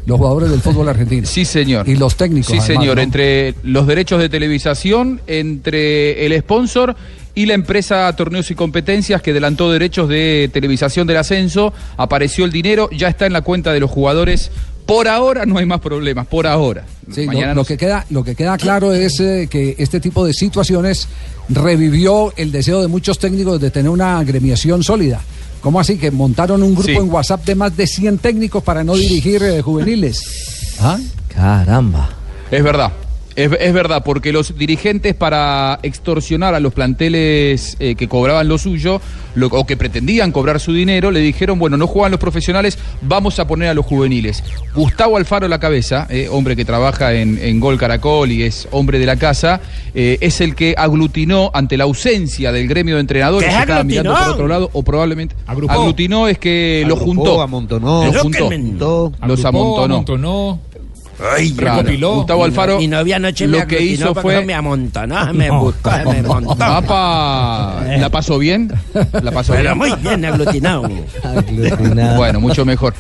[SPEAKER 5] los jugadores del fútbol argentino.
[SPEAKER 10] Sí, señor.
[SPEAKER 5] Y los técnicos.
[SPEAKER 10] Sí,
[SPEAKER 5] además,
[SPEAKER 10] señor,
[SPEAKER 5] ¿no?
[SPEAKER 10] entre los derechos de televisación, entre el sponsor y la empresa Torneos y Competencias que adelantó derechos de televisación del ascenso, apareció el dinero, ya está en la cuenta de los jugadores. Por ahora no hay más problemas, por ahora.
[SPEAKER 5] Sí, lo-
[SPEAKER 10] Mañana
[SPEAKER 5] lo,
[SPEAKER 10] nos-
[SPEAKER 5] que queda, lo que queda claro es eh, que este tipo de situaciones revivió el deseo de muchos técnicos de tener una agremiación sólida. ¿Cómo así? Que montaron un grupo
[SPEAKER 10] Sí.
[SPEAKER 5] en WhatsApp de más de 100 técnicos para no dirigir eh, juveniles. ¿Ah?
[SPEAKER 7] Caramba.
[SPEAKER 10] Es verdad. Es, es verdad, porque los dirigentes para extorsionar a los planteles eh, que cobraban lo suyo lo- o que pretendían cobrar su dinero, le dijeron, bueno, no juegan los profesionales, vamos a poner a los juveniles. Gustavo Alfaro La Cabeza, eh, hombre que trabaja en, en Gol Caracol y es hombre de la casa, eh, es el que aglutinó ante la ausencia del gremio de entrenadores
[SPEAKER 9] ¿Qué
[SPEAKER 10] que estaban mirando por otro lado o probablemente...
[SPEAKER 9] Agrupó.
[SPEAKER 10] Aglutinó es que lo
[SPEAKER 24] Agrupó,
[SPEAKER 10] juntó.
[SPEAKER 24] amontonó.
[SPEAKER 10] Los
[SPEAKER 24] Eso
[SPEAKER 10] juntó. Los amontonó.
[SPEAKER 9] Ay,
[SPEAKER 10] Claro.
[SPEAKER 12] recopiló.
[SPEAKER 10] Gustavo Alfaro
[SPEAKER 9] Mi novia anoche
[SPEAKER 10] lo
[SPEAKER 9] me
[SPEAKER 10] que
[SPEAKER 9] aglutinó
[SPEAKER 10] hizo
[SPEAKER 9] porque
[SPEAKER 10] fue
[SPEAKER 9] me amontonó, me
[SPEAKER 12] No.
[SPEAKER 9] buscó, me <laughs> montó.
[SPEAKER 10] Papá, ¿la pasó bien? ¿La pasó
[SPEAKER 9] Pero
[SPEAKER 10] bien?
[SPEAKER 9] muy bien aglutinado. <laughs>
[SPEAKER 7] Aglutinado.
[SPEAKER 10] Bueno, mucho mejor.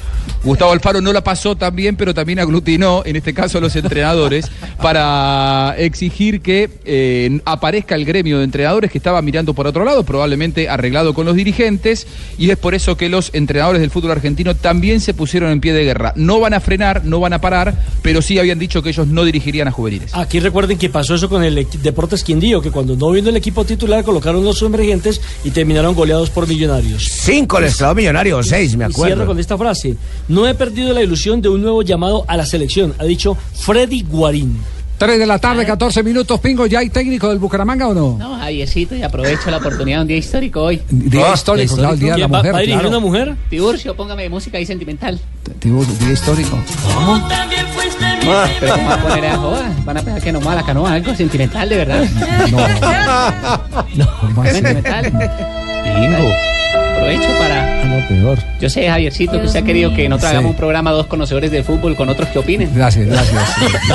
[SPEAKER 10] Gustavo Alfaro no la pasó tan bien, pero también aglutinó, en este caso a los entrenadores, <laughs> para exigir que eh, aparezca el gremio de entrenadores que estaba mirando por otro lado, probablemente arreglado con los dirigentes, y es por eso que los entrenadores del fútbol argentino también se pusieron en pie de guerra. No van a frenar, no van a parar, pero sí habían dicho que ellos no dirigirían a juveniles.
[SPEAKER 11] Aquí recuerden que pasó eso con el Deportes Quindío, que cuando no vino el equipo titular colocaron los emergentes y terminaron goleados por millonarios.
[SPEAKER 9] Cinco les quedó millonario, seis, me
[SPEAKER 11] Y cierro
[SPEAKER 9] acuerdo.
[SPEAKER 11] con esta frase. No he perdido la ilusión de un nuevo llamado a la selección, ha dicho Freddy Guarín.
[SPEAKER 5] 3 de la tarde, 14 minutos. Pingo, ¿ya hay técnico del Bucaramanga o no?
[SPEAKER 26] No, Javiercito, y aprovecho la oportunidad de un día histórico hoy.
[SPEAKER 5] Día histórico, claro, el día de la mujer. claro.
[SPEAKER 11] mujer?
[SPEAKER 26] Tiburcio, póngame música ahí sentimental.
[SPEAKER 5] Digo, Día histórico.
[SPEAKER 26] Ah, Pero ¿cómo va a poner a joda? Van a pensar que nomás la canoa, algo sentimental de verdad.
[SPEAKER 5] ¿Cómo <laughs> así?
[SPEAKER 26] Sentimental.
[SPEAKER 10] Bingo.
[SPEAKER 26] Aprovecho para.
[SPEAKER 5] No, peor.
[SPEAKER 26] Yo sé, Javiercito, que usted ha querido que nosotros
[SPEAKER 5] Sí.
[SPEAKER 26] hagamos un programa dos conocedores del fútbol con otros que opinen.
[SPEAKER 5] Gracias, gracias.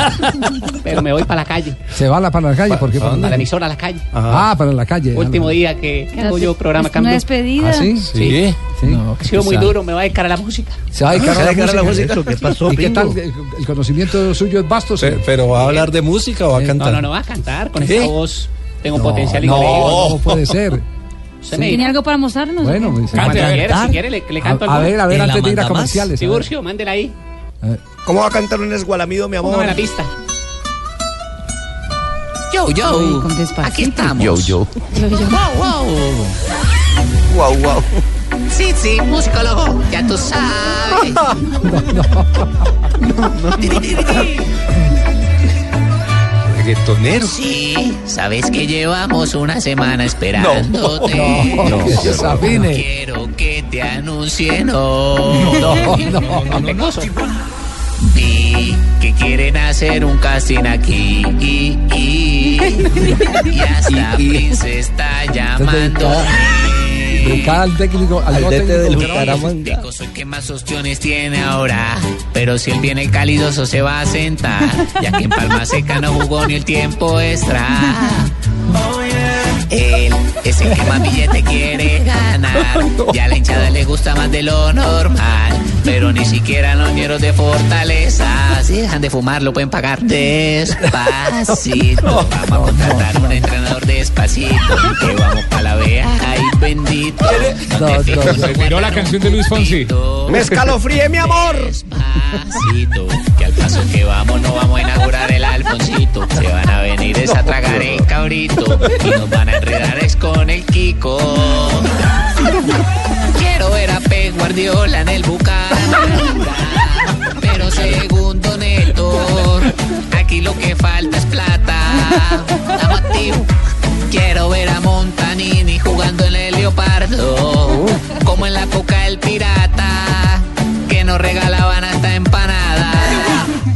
[SPEAKER 5] <laughs>
[SPEAKER 26] Pero me voy para la calle.
[SPEAKER 5] ¿Se va a la, para la calle? ¿Por qué?
[SPEAKER 26] Para la emisora a la calle.
[SPEAKER 5] Ah, para la calle.
[SPEAKER 26] Último día que, hago yo programa
[SPEAKER 8] Es una
[SPEAKER 26] Cambio.
[SPEAKER 8] despedida.
[SPEAKER 5] ¿Ah, sí?
[SPEAKER 26] Sí.
[SPEAKER 5] Sí.
[SPEAKER 26] Ha sido muy duro, me va a dedicar a la música.
[SPEAKER 5] Se va a dedicar a la música.
[SPEAKER 24] ¿Eso qué pasó,
[SPEAKER 5] ¿Y qué tal? ¿El conocimiento suyo es vasto? sí?
[SPEAKER 7] Pero va a hablar de música o va a
[SPEAKER 26] No,
[SPEAKER 7] cantar.
[SPEAKER 26] no, no va a cantar con
[SPEAKER 7] ¿Qué?
[SPEAKER 26] esta voz. Tengo
[SPEAKER 5] No,
[SPEAKER 26] potencial
[SPEAKER 5] no,
[SPEAKER 26] increíble.
[SPEAKER 5] no puede ser.
[SPEAKER 26] Usted me
[SPEAKER 8] ¿Tiene algo para mostrarnos?
[SPEAKER 5] Bueno, pues,
[SPEAKER 26] Cuando
[SPEAKER 5] a,
[SPEAKER 26] quiera, si quiere, le, le canto
[SPEAKER 5] a ver, a ver,
[SPEAKER 7] ¿En la
[SPEAKER 5] antes de ir a comerciales. a ver.
[SPEAKER 26] Tiburcio, mándela ahí.
[SPEAKER 9] ¿Cómo va a cantar un esgualamido, mi amor?
[SPEAKER 26] Póngame la pista.
[SPEAKER 27] Yo, yo.
[SPEAKER 8] con despacito.
[SPEAKER 27] Aquí estamos.
[SPEAKER 9] Yo, yo.
[SPEAKER 8] Yo, yo.
[SPEAKER 27] Wow, wow.
[SPEAKER 9] Wow, wow.
[SPEAKER 27] Sí, sí, musicólogo. Ya tú sabes. <laughs>
[SPEAKER 9] Reggaetonero.
[SPEAKER 27] Sí, sabes que llevamos una semana esperándote.
[SPEAKER 5] No, no, afine.
[SPEAKER 27] Quiero que te anuncie no.
[SPEAKER 5] No, no, no.
[SPEAKER 27] Vi que quieren hacer un casting aquí. Y, y, y hasta <laughs> Prince está llamando.
[SPEAKER 5] Dedicar al técnico, al,
[SPEAKER 7] Al
[SPEAKER 5] técnico
[SPEAKER 7] del
[SPEAKER 5] Bucaramanga.
[SPEAKER 27] Soy que más opciones tiene ahora. Pero si él viene calidoso se va a sentar. Ya que en Palma Seca no jugó ni el tiempo extra. Él es el que más billete quiere ganar. <laughs> Ya a la hinchada le gusta más de lo normal. Pero ni siquiera los ñeros de fortaleza. Si dejan de fumar, lo pueden pagar despacito. Vamos a contratar un entrenador despacito. Que vamos para la vea. Ay, bendito.
[SPEAKER 5] No, no, no.
[SPEAKER 12] Se tiró la canción de Luis Fonsi.
[SPEAKER 9] Me escalofríe, mi amor.
[SPEAKER 27] Despacito, que al paso que vamos no vamos a inaugurar el Alfoncito. Se van a venir es a tragar el cabrito y nos van a enredar es con el Kiko. Quiero ver a Pep Guardiola en el Bucaramanga, pero segundo Néstor, aquí lo que falta es plata. Estamos activos. Quiero ver a Montanini jugando en el Leopardo, como en la coca el pirata, que nos regalaban hasta empanada.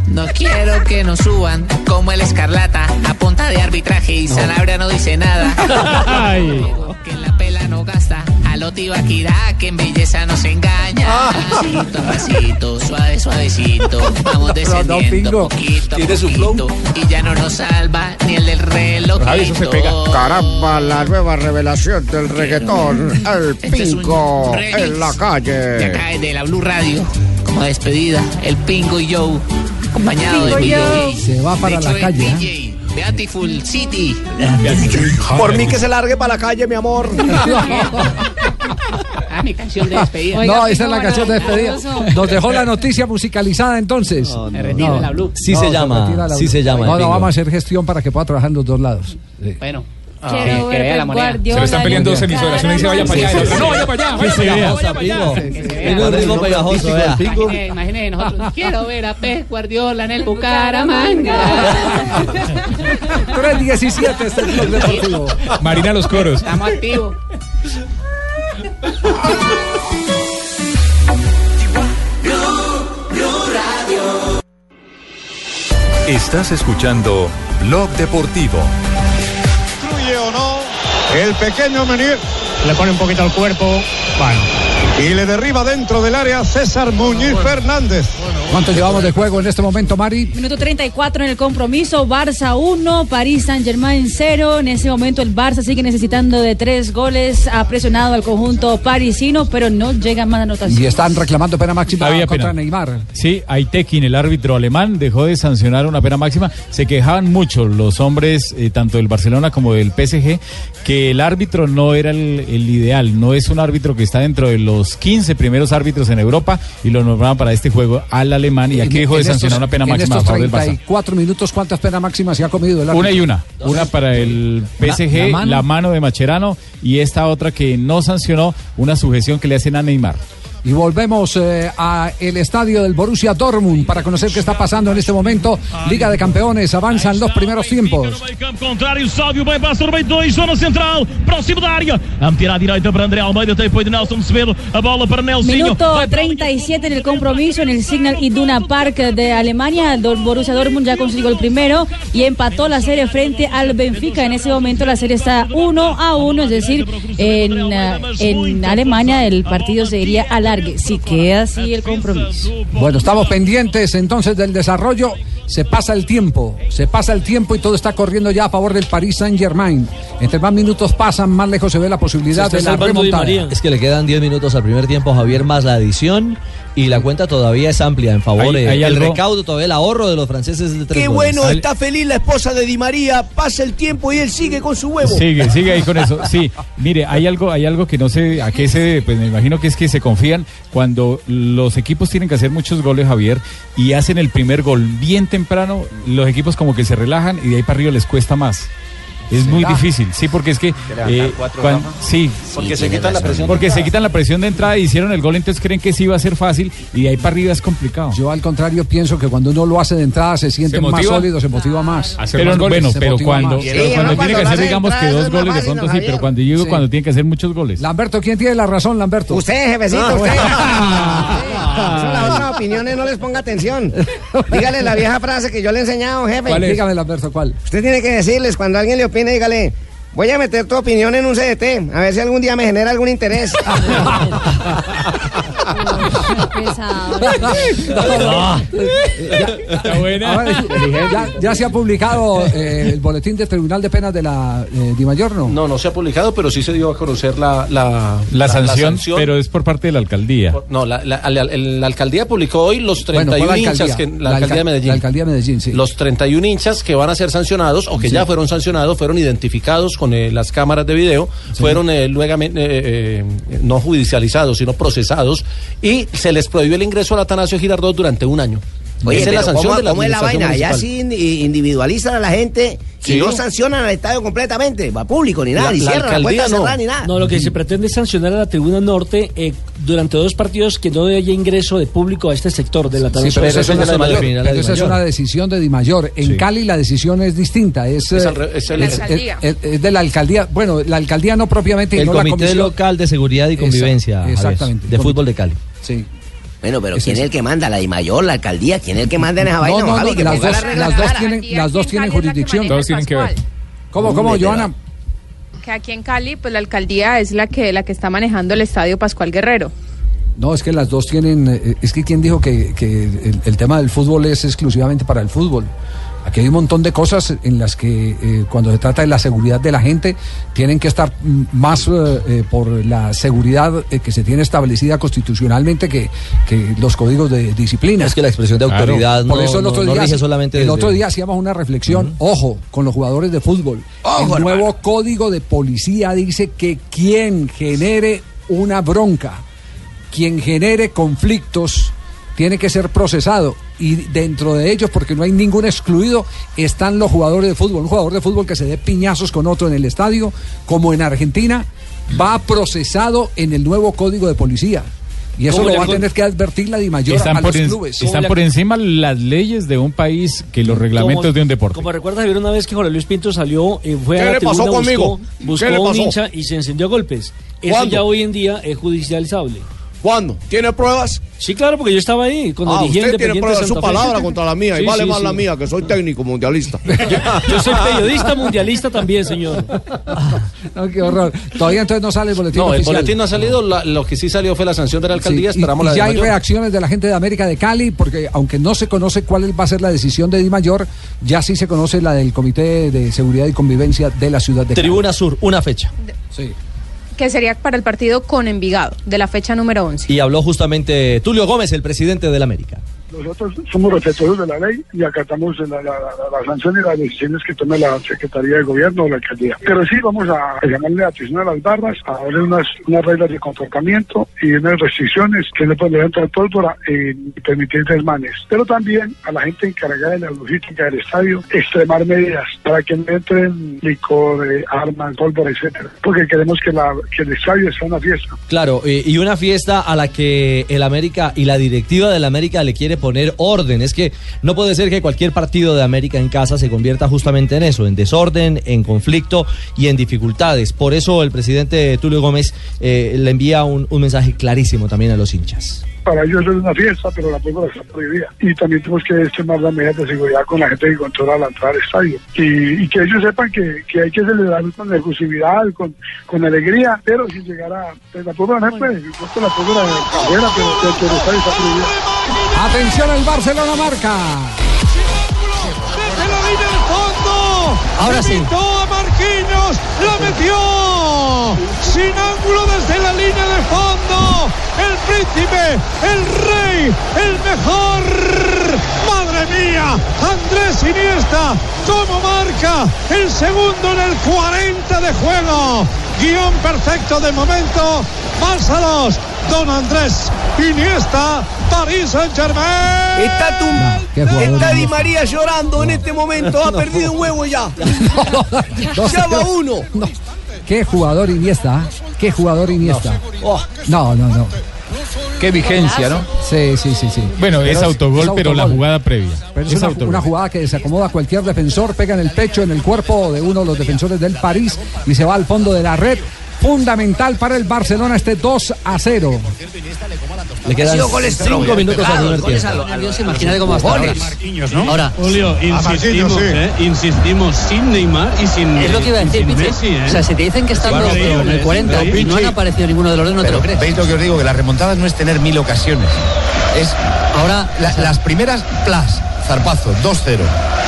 [SPEAKER 27] No quiero que nos suban como el escarlata a punta de arbitraje y Sanabria no dice nada. <laughs> Que en la pela no gasta. A lo Tibaquirá que en belleza nos engaña. Pasito a pasito, suave, suavecito. Vamos <laughs> descendiendo
[SPEAKER 7] Pingo.
[SPEAKER 27] poquito a
[SPEAKER 7] Tiene su flow.
[SPEAKER 27] poquito. Y ya no nos salva ni el del reloj.
[SPEAKER 12] Eso se pega.
[SPEAKER 9] Caramba, la nueva revelación del reggaetón. El
[SPEAKER 27] Este es
[SPEAKER 9] pingo en la
[SPEAKER 27] De
[SPEAKER 9] calle.
[SPEAKER 27] acá de la Blue Radio, como despedida, el Pingo y Joe, acompañado de
[SPEAKER 8] Pingo
[SPEAKER 27] mi DJ.
[SPEAKER 8] Joe.
[SPEAKER 5] Se va para
[SPEAKER 27] De
[SPEAKER 5] la calle.
[SPEAKER 27] DJ, Beautiful City.
[SPEAKER 9] Por mí que se largue para la calle, mi amor.
[SPEAKER 26] Ah, mi canción de despedida.
[SPEAKER 8] Oiga,
[SPEAKER 5] No, esa es la canción de despedida. Nos dejó la noticia musicalizada entonces.
[SPEAKER 26] Me retiro de la Blue.
[SPEAKER 7] Sí
[SPEAKER 5] No,
[SPEAKER 7] se llama,
[SPEAKER 5] retira la-
[SPEAKER 7] sí se llama.
[SPEAKER 5] No, no, vamos a hacer gestión para que pueda trabajar en los dos lados. Sí.
[SPEAKER 26] Bueno.
[SPEAKER 8] Quiero
[SPEAKER 26] que
[SPEAKER 8] ver
[SPEAKER 26] vea la
[SPEAKER 8] Pep
[SPEAKER 26] moneda.
[SPEAKER 8] Guardiola
[SPEAKER 12] Se le están peleando dos
[SPEAKER 8] en el
[SPEAKER 12] emisoras. Una dice vaya para allá otra no, vaya para allá.
[SPEAKER 7] Qué
[SPEAKER 12] Vaya para allá.
[SPEAKER 7] pegajosa,
[SPEAKER 12] Vaya para allá.
[SPEAKER 7] Pingo. Tiene un ritmo pegajoso, vea.
[SPEAKER 26] Imagínese, imagínese nosotros. Quiero ver a Pep Guardiola en el Bucaramanga.
[SPEAKER 5] 317 este es el Blog Deportivo.
[SPEAKER 12] Marina los coros.
[SPEAKER 26] Estamos activos.
[SPEAKER 21] Estás escuchando Blog Deportivo.
[SPEAKER 17] El pequeño Menier le pone un poquito al cuerpo. Bueno. Y le derriba dentro del área César Muñiz Fernández.
[SPEAKER 5] ¿Cuánto llevamos de juego en este momento, Mari?
[SPEAKER 8] Minuto 34 en el compromiso, Barça 1, París Saint Germain 0. En ese momento el Barça sigue necesitando de tres goles. Ha presionado al conjunto parisino, pero no llega más anotación.
[SPEAKER 5] Y están reclamando pena máxima
[SPEAKER 15] Había
[SPEAKER 5] contra
[SPEAKER 15] pena.
[SPEAKER 5] Neymar.
[SPEAKER 15] Sí, Aitekin, el árbitro alemán, dejó de sancionar una pena máxima. Se quejaban mucho los hombres, eh, tanto del Barcelona como del PSG, que el árbitro no era el, el ideal. No es un árbitro que está dentro de los 15 primeros árbitros en Europa y lo nombraban para este juego. A la alemán y aquí dejó de sancionar una pena
[SPEAKER 5] en
[SPEAKER 15] máxima a
[SPEAKER 5] estos
[SPEAKER 15] favor del Barça.
[SPEAKER 5] 34 minutos, ¿cuántas penas máximas se ha comido el
[SPEAKER 15] Una y una. Una para el PSG,
[SPEAKER 5] La-
[SPEAKER 15] la
[SPEAKER 5] la
[SPEAKER 15] mano.
[SPEAKER 5] mano.
[SPEAKER 15] de Macherano y esta otra que no sancionó una sujeción que le hacen a Neymar.
[SPEAKER 5] Y volvemos eh, a el estadio del Borussia Dortmund para conocer qué está pasando en este momento. Liga de Campeones, avanzan los primeros tiempos.
[SPEAKER 28] Contrário, passar o meio dois, zona central, próximo da área. A meter à direita para André Almeida, tem apoio de Nelson a bola para Nelsinho.
[SPEAKER 8] Minuto 37 en el compromiso en el Signal Iduna Park de Alemania. Borussia Dortmund ya consiguió el primero y empató la serie frente al Benfica. En ese momento la serie está 1 a 1, es decir, en, en Alemania el partido seguiría alargue. Si queda así el compromiso.
[SPEAKER 5] Bueno, estamos pendientes entonces del desarrollo. Se pasa el tiempo, se pasa el tiempo y todo está corriendo ya a favor del Paris Saint Germain. Entre más minutos pasan, más lejos se ve la posibilidad de la remontada.
[SPEAKER 7] Es que le quedan 10 minutos al primer tiempo, Javier, más la adición. Y la cuenta todavía es amplia en favor.
[SPEAKER 15] Hay- hay
[SPEAKER 7] el
[SPEAKER 15] algo-
[SPEAKER 7] recaudo, todavía el ahorro de los franceses es de tres
[SPEAKER 9] Qué
[SPEAKER 7] goles.
[SPEAKER 9] bueno, está feliz la esposa de Di María, pasa el tiempo y él sigue con su huevo.
[SPEAKER 15] Sigue, sigue ahí con eso. Sí, mire, hay algo, hay algo que no sé a qué se debe, pues me imagino que es que se confían cuando los equipos tienen que hacer muchos goles, Javier, y hacen el primer gol bien temprano, los equipos como que se relajan y de ahí para arriba les cuesta más. Es muy difícil, sí, porque es que eh, cuan- sí,
[SPEAKER 18] Porque se quitan la presión de
[SPEAKER 15] porque se
[SPEAKER 18] entrada.
[SPEAKER 15] quitan la presión de entrada y hicieron el gol, entonces creen que sí va a ser fácil y de ahí para arriba es complicado.
[SPEAKER 5] Yo al contrario pienso que cuando uno lo hace de entrada se siente
[SPEAKER 15] ¿Se
[SPEAKER 5] más sólido, se motiva más.
[SPEAKER 15] Pero bueno,
[SPEAKER 5] Se
[SPEAKER 15] pero
[SPEAKER 5] motiva
[SPEAKER 15] cuando,
[SPEAKER 5] más.
[SPEAKER 15] pero cuando tiene que hacer, digamos que dos goles, de pronto sí, pero cuando yo digo
[SPEAKER 5] Sí.
[SPEAKER 15] cuando tiene que hacer muchos goles.
[SPEAKER 5] Lamberto, ¿quién tiene la razón, Lamberto?
[SPEAKER 29] Usted, jefecito,
[SPEAKER 5] Ah,
[SPEAKER 29] usted.
[SPEAKER 5] bueno.
[SPEAKER 29] Eso las otras opiniones no les ponga atención. Dígale la vieja frase que yo le he enseñado, jefe.
[SPEAKER 5] Dígame, Lamberto, ¿cuál?
[SPEAKER 29] Usted tiene que decirles, cuando alguien le opine, dígale, voy a meter tu opinión en un CDT, a ver si algún día me genera algún interés. <laughs>
[SPEAKER 5] Ya, se ha publicado eh, el boletín del Tribunal de Penas de la eh, Dimayor, ¿no?
[SPEAKER 18] No, no se ha publicado, pero sí se dio a conocer la, la,
[SPEAKER 15] La sanción, pero es por parte de la alcaldía.
[SPEAKER 18] No, la, la- la- la alcaldía publicó hoy los
[SPEAKER 5] Bueno,
[SPEAKER 18] 31
[SPEAKER 5] ¿cuál
[SPEAKER 18] hinchas que la,
[SPEAKER 5] La
[SPEAKER 18] alcaldía de Medellín.
[SPEAKER 5] la alcaldía de Medellín, sí.
[SPEAKER 18] Los 31 hinchas que van a ser sancionados o que
[SPEAKER 5] Sí.
[SPEAKER 18] ya fueron sancionados fueron identificados con eh, las cámaras de video, fueron eh, luego eh, no judicializados, sino procesados y se les prohibió el ingreso al Atanasio Girardot durante un año.
[SPEAKER 29] Oye,
[SPEAKER 18] Esa es la sanción
[SPEAKER 29] ¿cómo,
[SPEAKER 18] de la
[SPEAKER 29] cómo es la vaina? Allá
[SPEAKER 18] municipal.
[SPEAKER 29] sí in- individualizan a la gente
[SPEAKER 18] Sí.
[SPEAKER 29] y no sancionan al estadio completamente, va público ni nada,
[SPEAKER 11] La-
[SPEAKER 29] ni
[SPEAKER 11] la
[SPEAKER 29] cierran la
[SPEAKER 11] alcaldía
[SPEAKER 29] puerta
[SPEAKER 11] no.
[SPEAKER 29] cerrada ni nada.
[SPEAKER 11] No, lo que se pretende es sancionar a la tribuna norte eh, durante dos partidos que no haya ingreso de público a este sector de la
[SPEAKER 5] Sí, pero esa es una,
[SPEAKER 11] Mayor.
[SPEAKER 5] pero esa es una decisión de Dimayor. En
[SPEAKER 11] Sí.
[SPEAKER 5] Cali la decisión es distinta. Es,
[SPEAKER 7] Es
[SPEAKER 5] eh,
[SPEAKER 7] al es el-
[SPEAKER 5] es- de la alcaldía. Bueno, la alcaldía no propiamente.
[SPEAKER 7] El
[SPEAKER 5] no la
[SPEAKER 7] Comité
[SPEAKER 5] comisión.
[SPEAKER 7] Local de Seguridad y
[SPEAKER 5] Exact-
[SPEAKER 7] Convivencia Javier,
[SPEAKER 5] exactamente.
[SPEAKER 7] de fútbol de Cali.
[SPEAKER 5] Sí.
[SPEAKER 29] Bueno, pero ¿quién es el que manda? ¿La Mayor, la alcaldía? ¿Quién es el que manda en esa vaina?
[SPEAKER 5] no, no,
[SPEAKER 29] Javi? Que
[SPEAKER 5] las dos,
[SPEAKER 29] la
[SPEAKER 5] las dos tienen, las dos tienen jurisdicción.
[SPEAKER 25] Todos tienen que ver.
[SPEAKER 5] ¿Cómo, cómo, Joana?
[SPEAKER 25] Que aquí en Cali, pues la alcaldía es la que, la que está manejando el estadio Pascual Guerrero.
[SPEAKER 5] No, es que las dos tienen. eh, Es que ¿quién dijo que, que el, el tema del fútbol es exclusivamente para el fútbol? Aquí hay un montón de cosas en las que eh, cuando se trata de la seguridad de la gente tienen que estar más eh, eh, por la seguridad eh, que se tiene establecida constitucionalmente que, que los códigos de disciplina.
[SPEAKER 7] Es que la expresión de
[SPEAKER 5] Claro.
[SPEAKER 7] autoridad
[SPEAKER 5] Por
[SPEAKER 7] no-
[SPEAKER 5] eso el otro
[SPEAKER 7] no
[SPEAKER 5] día,
[SPEAKER 7] solamente
[SPEAKER 5] el
[SPEAKER 7] desde-
[SPEAKER 5] otro día hacíamos una reflexión, ojo, con los jugadores de fútbol.
[SPEAKER 29] Ojo,
[SPEAKER 5] el nuevo código de policía dice que quien genere una bronca, quien genere conflictos, tiene que ser procesado. Y dentro de ellos, porque no hay ningún excluido, están los jugadores de fútbol. Un jugador de fútbol que se dé piñazos con otro en el estadio, como en Argentina, va procesado en el nuevo código de policía. Y eso
[SPEAKER 15] ¿Cómo
[SPEAKER 5] lo va a tener que advertir la DIMAYOR
[SPEAKER 15] Están
[SPEAKER 5] a
[SPEAKER 15] por,
[SPEAKER 5] los
[SPEAKER 15] en-
[SPEAKER 5] clubes.
[SPEAKER 15] están por encima las leyes de un país que los reglamentos
[SPEAKER 11] Como-
[SPEAKER 15] de un deporte.
[SPEAKER 11] Como recuerdas, Javier, una vez que Jorge Luis Pinto salió, eh, fue
[SPEAKER 15] ¿Qué
[SPEAKER 11] a la
[SPEAKER 15] le pasó conmigo?
[SPEAKER 11] buscó, buscó
[SPEAKER 15] ¿Qué le
[SPEAKER 11] a un hincha y se encendió a golpes. Eso ya hoy en día es judicializable.
[SPEAKER 9] ¿Cuándo? ¿Tiene pruebas?
[SPEAKER 11] Sí, claro, porque yo estaba ahí con
[SPEAKER 9] Ah, usted tiene pruebas
[SPEAKER 11] de
[SPEAKER 9] de su palabra contra la mía y
[SPEAKER 11] Sí,
[SPEAKER 9] vale
[SPEAKER 11] sí,
[SPEAKER 9] más
[SPEAKER 11] sí.
[SPEAKER 9] la mía, que soy técnico mundialista. <laughs>
[SPEAKER 11] Yo soy periodista mundialista también, señor. <laughs>
[SPEAKER 5] No, qué horror. Todavía entonces no sale el boletín
[SPEAKER 18] No, el
[SPEAKER 5] oficial.
[SPEAKER 18] boletín no ha salido, la- lo que sí salió fue la sanción de la alcaldía,
[SPEAKER 5] Sí, y-
[SPEAKER 18] esperamos
[SPEAKER 5] y,
[SPEAKER 18] la de
[SPEAKER 5] ya hay
[SPEAKER 18] mayor.
[SPEAKER 5] reacciones de la gente de América de Cali, porque aunque no se conoce cuál va a ser la decisión de Di Mayor, ya sí se conoce la del Comité de Seguridad y Convivencia de la ciudad de Cali.
[SPEAKER 7] Tribuna Sur, una fecha.
[SPEAKER 5] Sí.
[SPEAKER 25] Que sería para el partido con Envigado, de la fecha número 11.
[SPEAKER 7] Y habló justamente Tulio Gómez, el presidente del América.
[SPEAKER 30] Nosotros somos respetuosos de la ley y acatamos la, la, y las decisiones que tome la Secretaría de Gobierno o la alcaldía. Pero sí vamos a, a llamarle la atención a las barras, a darle unas, unas reglas de comportamiento y unas restricciones que no pueden entrar pólvora y permitir desmanes. Pero también a la gente encargada de la logística del estadio, extremar medidas para que no entren licor, eh, armas, pólvora, etcétera. Porque queremos que, la, que el estadio sea una fiesta.
[SPEAKER 7] Claro, eh, y una fiesta a la que el América y la directiva del América le quiere poner orden. Es que no puede ser que cualquier partido de América en casa se convierta justamente en eso, en desorden, en conflicto y en dificultades. Por eso el presidente Tulio Gómez eh, le envía un, un mensaje clarísimo también a los hinchas.
[SPEAKER 30] Para ellos es una fiesta, pero la pólvora está prohibida. Y también tenemos que extremar las medidas de seguridad con la gente que controla la entrada al estadio. Y, y que ellos sepan que, que hay que celebrar con efusividad, con, con alegría, pero sin llegar a... pues, la pólvora no puede, importa la pólvora afuera, pero, pero, pero el estadio está prohibido.
[SPEAKER 5] Atención, el Barcelona marca.
[SPEAKER 17] ¡Desde la línea de fondo!
[SPEAKER 5] Ahora
[SPEAKER 17] ¡Se
[SPEAKER 5] sí.
[SPEAKER 17] a Marquinhos! ¡La metió! ¡Sin ángulo desde la línea de fondo! ¡El príncipe! ¡El rey! ¡El mejor! ¡Madre mía! Andrés Iniesta, ¿cómo marca? El segundo en el 40 de juego. Guión perfecto de momento. 2, Don Andrés Iniesta, París Saint Germain.
[SPEAKER 9] Está, tu, está Di. María llorando en este momento. Ha perdido un huevo ya. <laughs>
[SPEAKER 5] No,
[SPEAKER 9] ya va uno.
[SPEAKER 5] Qué jugador Iniesta, ¿eh? qué jugador Iniesta.
[SPEAKER 9] Oh.
[SPEAKER 5] No, no, no.
[SPEAKER 10] Qué vigencia, ¿no?
[SPEAKER 5] Sí, sí, sí, sí.
[SPEAKER 15] Bueno, es
[SPEAKER 5] Pero
[SPEAKER 15] autogol, pero la jugada previa.
[SPEAKER 5] Pero es
[SPEAKER 15] Es
[SPEAKER 5] una, jugada que se acomoda a cualquier defensor, pega en el pecho, en el cuerpo de uno de los defensores del París y se va al fondo de la red. Fundamental para el Barcelona este 2 a 0.
[SPEAKER 7] Le quedan cinco minutos al primer tiempo.
[SPEAKER 31] Imagínate cómo hasta ahora. Ahora,
[SPEAKER 32] Julio, insistimos,
[SPEAKER 17] sí.
[SPEAKER 32] ¿eh? insistimos sin Neymar y sin
[SPEAKER 31] es lo que iba a decir.
[SPEAKER 32] Messi, ¿eh?
[SPEAKER 31] O sea, si te dicen que están
[SPEAKER 32] Claro, pero,
[SPEAKER 31] en el
[SPEAKER 32] eh,
[SPEAKER 31] 40
[SPEAKER 32] pero,
[SPEAKER 31] y no han aparecido ninguno de los dos, no te lo crees.
[SPEAKER 33] ¿Veis lo que os digo? Que la remontada no es tener mil ocasiones. Es
[SPEAKER 31] Ahora,
[SPEAKER 33] la- las primeras, plas, zarpazo, 2-0.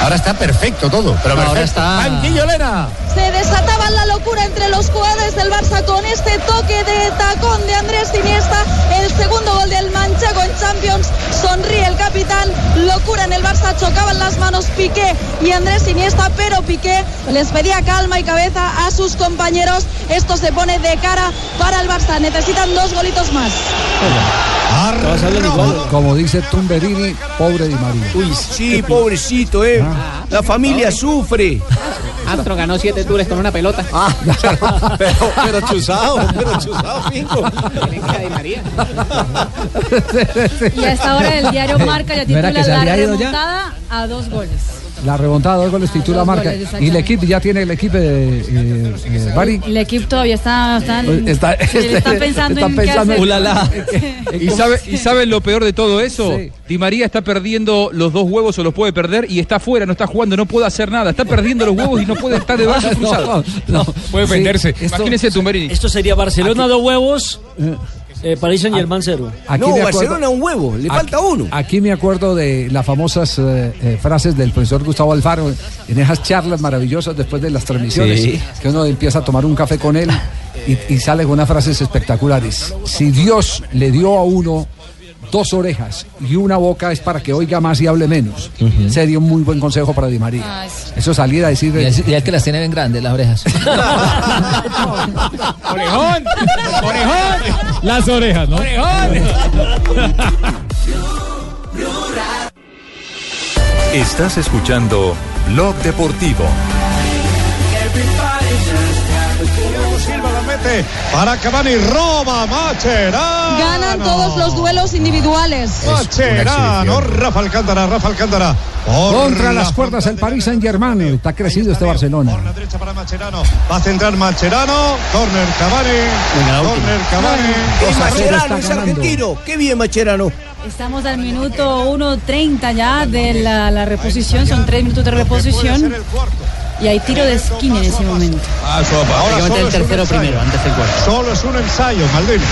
[SPEAKER 33] Ahora está perfecto todo. Pero
[SPEAKER 31] No, ahora
[SPEAKER 33] perfecto.
[SPEAKER 31] está-
[SPEAKER 33] Lena.
[SPEAKER 34] Se desataba la locura entre los jugadores del Barça con este toque de tacón de Andrés Iniesta. El segundo gol del Manchego en Champions. Sonríe el capitán. Locura en el Barça. Chocaban las manos Piqué y Andrés Iniesta, pero Piqué les pedía calma y cabeza a sus compañeros. Esto se pone de cara para el Barça. Necesitan dos golitos más.
[SPEAKER 5] Como, como dice Tumberini, pobre Di María.
[SPEAKER 9] Uy, sí, pobrecito, eh. La familia sufre.
[SPEAKER 26] Astro ganó siete tours con una pelota.
[SPEAKER 9] Ah, <laughs> pero, pero chuzado, pero chuzado, pingo.
[SPEAKER 8] Y a esta hora el diario Marca ya
[SPEAKER 5] ¿No era
[SPEAKER 8] titula la
[SPEAKER 5] ido ya?
[SPEAKER 8] remontada a dos goles.
[SPEAKER 5] La remontada, dos goles titula
[SPEAKER 8] Dos
[SPEAKER 5] marca.
[SPEAKER 8] goles,
[SPEAKER 5] y el equipo ya tiene el equipo de eh, eh, Bari.
[SPEAKER 8] El equipo todavía está, están,
[SPEAKER 5] Está-
[SPEAKER 8] sí, están pensando
[SPEAKER 5] están
[SPEAKER 8] en
[SPEAKER 5] pensando <laughs>
[SPEAKER 8] qué hacer.
[SPEAKER 10] ¿Y, sabe, ¿Y saben lo peor de todo eso? Di María está perdiendo los dos huevos o los puede perder y está fuera, no está jugando, no puede hacer nada. Está perdiendo los huevos y no puede estar de <laughs> brazos
[SPEAKER 11] No,
[SPEAKER 10] cruzados.
[SPEAKER 11] no.
[SPEAKER 10] puede
[SPEAKER 11] Sí,
[SPEAKER 10] venderse.
[SPEAKER 11] esto-
[SPEAKER 10] Imagínese Tumberini.
[SPEAKER 11] Esto sería Barcelona dos huevos, eh, París Saint Germain cero.
[SPEAKER 5] Aquí me acuerdo- Aquí- Aquí me acuerdo de las famosas eh, eh, frases del profesor Gustavo Alfaro en esas charlas maravillosas después de las transmisiones,
[SPEAKER 7] Sí.
[SPEAKER 5] que uno empieza a tomar un café con él y, y sale con unas frases espectaculares. Si Dios le dio a uno dos orejas y una boca es para que oiga más y hable menos. Sería un muy buen consejo para Di María. Eso salir a decir...
[SPEAKER 23] Y es, y es que las tiene bien grandes las orejas. <laughs>
[SPEAKER 15] Orejón, orejón. Las orejas, ¿no?
[SPEAKER 21] Estás escuchando Blog Deportivo.
[SPEAKER 17] La para Cavani, roba Macherano.
[SPEAKER 34] Ganan todos los duelos individuales.
[SPEAKER 17] Macherano, Rafa Alcántara, Rafa Alcántara. Por
[SPEAKER 5] Contra
[SPEAKER 17] la
[SPEAKER 5] las cuerdas el Paris Saint Germain. Está crecido este Barcelona.
[SPEAKER 17] derecha para Macherano. Va a centrar Macherano. Corner Cavani. Corner Cavani.
[SPEAKER 9] Macherano es argentino. Qué bien, Macherano.
[SPEAKER 8] Estamos al minuto 1.30 ya de la, la reposición, son tres minutos de reposición. Y hay tiro de esquina en ese momento.
[SPEAKER 17] Ahora
[SPEAKER 31] Prácticamente
[SPEAKER 17] solo
[SPEAKER 31] el
[SPEAKER 17] es un
[SPEAKER 31] tercero primero, antes del cuarto.
[SPEAKER 17] Solo es un ensayo, Maldini.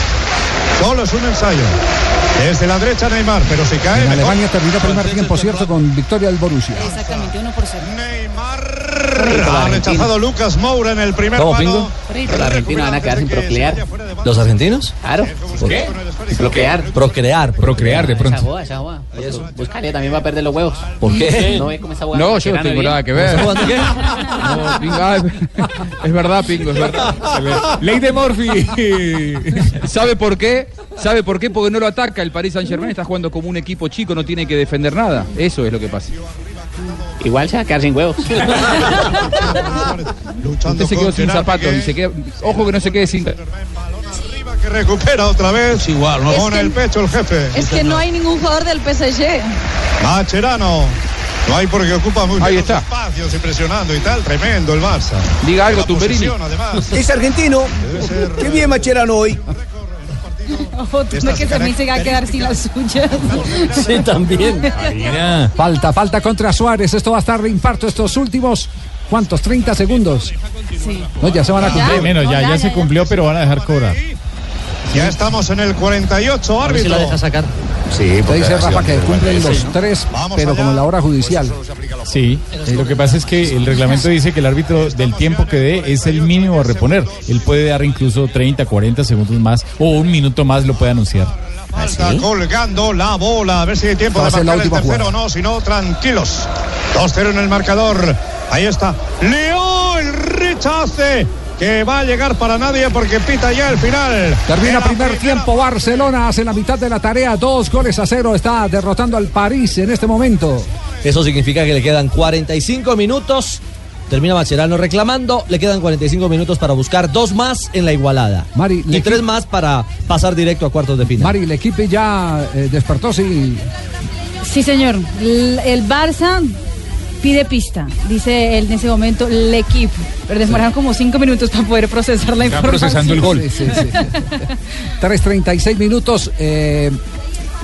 [SPEAKER 17] Solo es un ensayo. Desde la derecha Neymar, pero si cae.
[SPEAKER 5] En. Alemania terminó el primer tiempo, cierto, con victoria del Borussia.
[SPEAKER 8] Exactamente, uno por cero.
[SPEAKER 17] Ha rechazado Lucas Moura en el primer
[SPEAKER 7] ¿Cómo. Pingo?
[SPEAKER 26] Los argentinos van a quedar sin procrear.
[SPEAKER 7] ¿Los argentinos?
[SPEAKER 26] Claro.
[SPEAKER 7] ¿Por
[SPEAKER 26] qué? Procrear.
[SPEAKER 7] Procrear.
[SPEAKER 15] Procrear, de pronto.
[SPEAKER 26] Esa esa. Buscale, también va a perder los huevos.
[SPEAKER 7] ¿Por qué?
[SPEAKER 26] No ve cómo esa joda.
[SPEAKER 10] No, yo no tengo nada que ver. No, Pingo, ah, es verdad, Pingo, es verdad. <laughs>
[SPEAKER 15] Ley de Morphy.
[SPEAKER 10] ¿Sabe por qué? ¿Sabe por qué? Porque no lo ataca. El Paris Saint Germain está jugando como un equipo chico, no tiene que defender nada. Eso es lo que pasa.
[SPEAKER 26] Igual se va a quedar sin huevos. <laughs>
[SPEAKER 10] Usted se quedó sin zapatos y se queda. Ojo que no se quede sin.
[SPEAKER 17] Que recupera otra vez. Igual,
[SPEAKER 34] ¿no? Que-
[SPEAKER 17] el pecho el jefe.
[SPEAKER 34] Es que no hay ningún jugador del PSG.
[SPEAKER 17] Macherano. No hay porque ocupa muy
[SPEAKER 10] Ahí
[SPEAKER 17] bien
[SPEAKER 10] está.
[SPEAKER 17] los espacios, impresionando y tal. Tremendo el Barça.
[SPEAKER 10] Diga algo, Tumberini.
[SPEAKER 17] además.
[SPEAKER 9] Es argentino. Qué bien Macherano hoy.
[SPEAKER 8] Ojo, tú no que también se va a quedar sin las suyas.
[SPEAKER 11] Sí, también.
[SPEAKER 5] Falta, falta contra Suárez. Esto va a estar de infarto estos últimos. ¿Cuántos? 30 segundos.
[SPEAKER 8] Sí.
[SPEAKER 5] No, ya se van a cumplir.
[SPEAKER 15] menos, ya, ya se cumplió, pero van a dejar cobrar.
[SPEAKER 17] Ya estamos en el 48,
[SPEAKER 7] A ver si
[SPEAKER 17] árbitro.
[SPEAKER 7] lo deja sacar.
[SPEAKER 5] Sí, Te dice Rafa que cumplen los tres, pero como en la hora judicial.
[SPEAKER 15] Sí, lo que pasa es que el reglamento dice que el árbitro del tiempo que dé es el mínimo a reponer. Él puede dar incluso 30, 40 segundos más o un minuto más lo puede anunciar.
[SPEAKER 17] Está colgando la bola. A ver si hay tiempo
[SPEAKER 5] Va
[SPEAKER 17] de
[SPEAKER 5] la
[SPEAKER 17] marcar el tercero o no. Si no, tranquilos. 2-0 en el marcador. Ahí está. Leo el rechace. Que va a llegar para nadie porque pita ya el final.
[SPEAKER 5] Termina primer
[SPEAKER 17] primera
[SPEAKER 5] tiempo. Barcelona hace la mitad de la tarea. Dos goles a cero. Está derrotando al París en este momento.
[SPEAKER 7] Eso significa que le quedan 45 minutos. Termina Macherano reclamando. Le quedan 45 minutos para buscar dos más en la igualada.
[SPEAKER 5] Mari,
[SPEAKER 7] y tres más para pasar directo a cuartos de final.
[SPEAKER 5] Mari, el equipo ya eh, despertó, sí.
[SPEAKER 8] Sí, señor. El Barça pide pista, dice él en ese momento, el equipo. Pero demoraron como cinco minutos para poder procesar la
[SPEAKER 15] Está
[SPEAKER 8] información.
[SPEAKER 15] procesando el gol.
[SPEAKER 5] Sí, sí, sí. 3.36 <laughs> minutos. eh,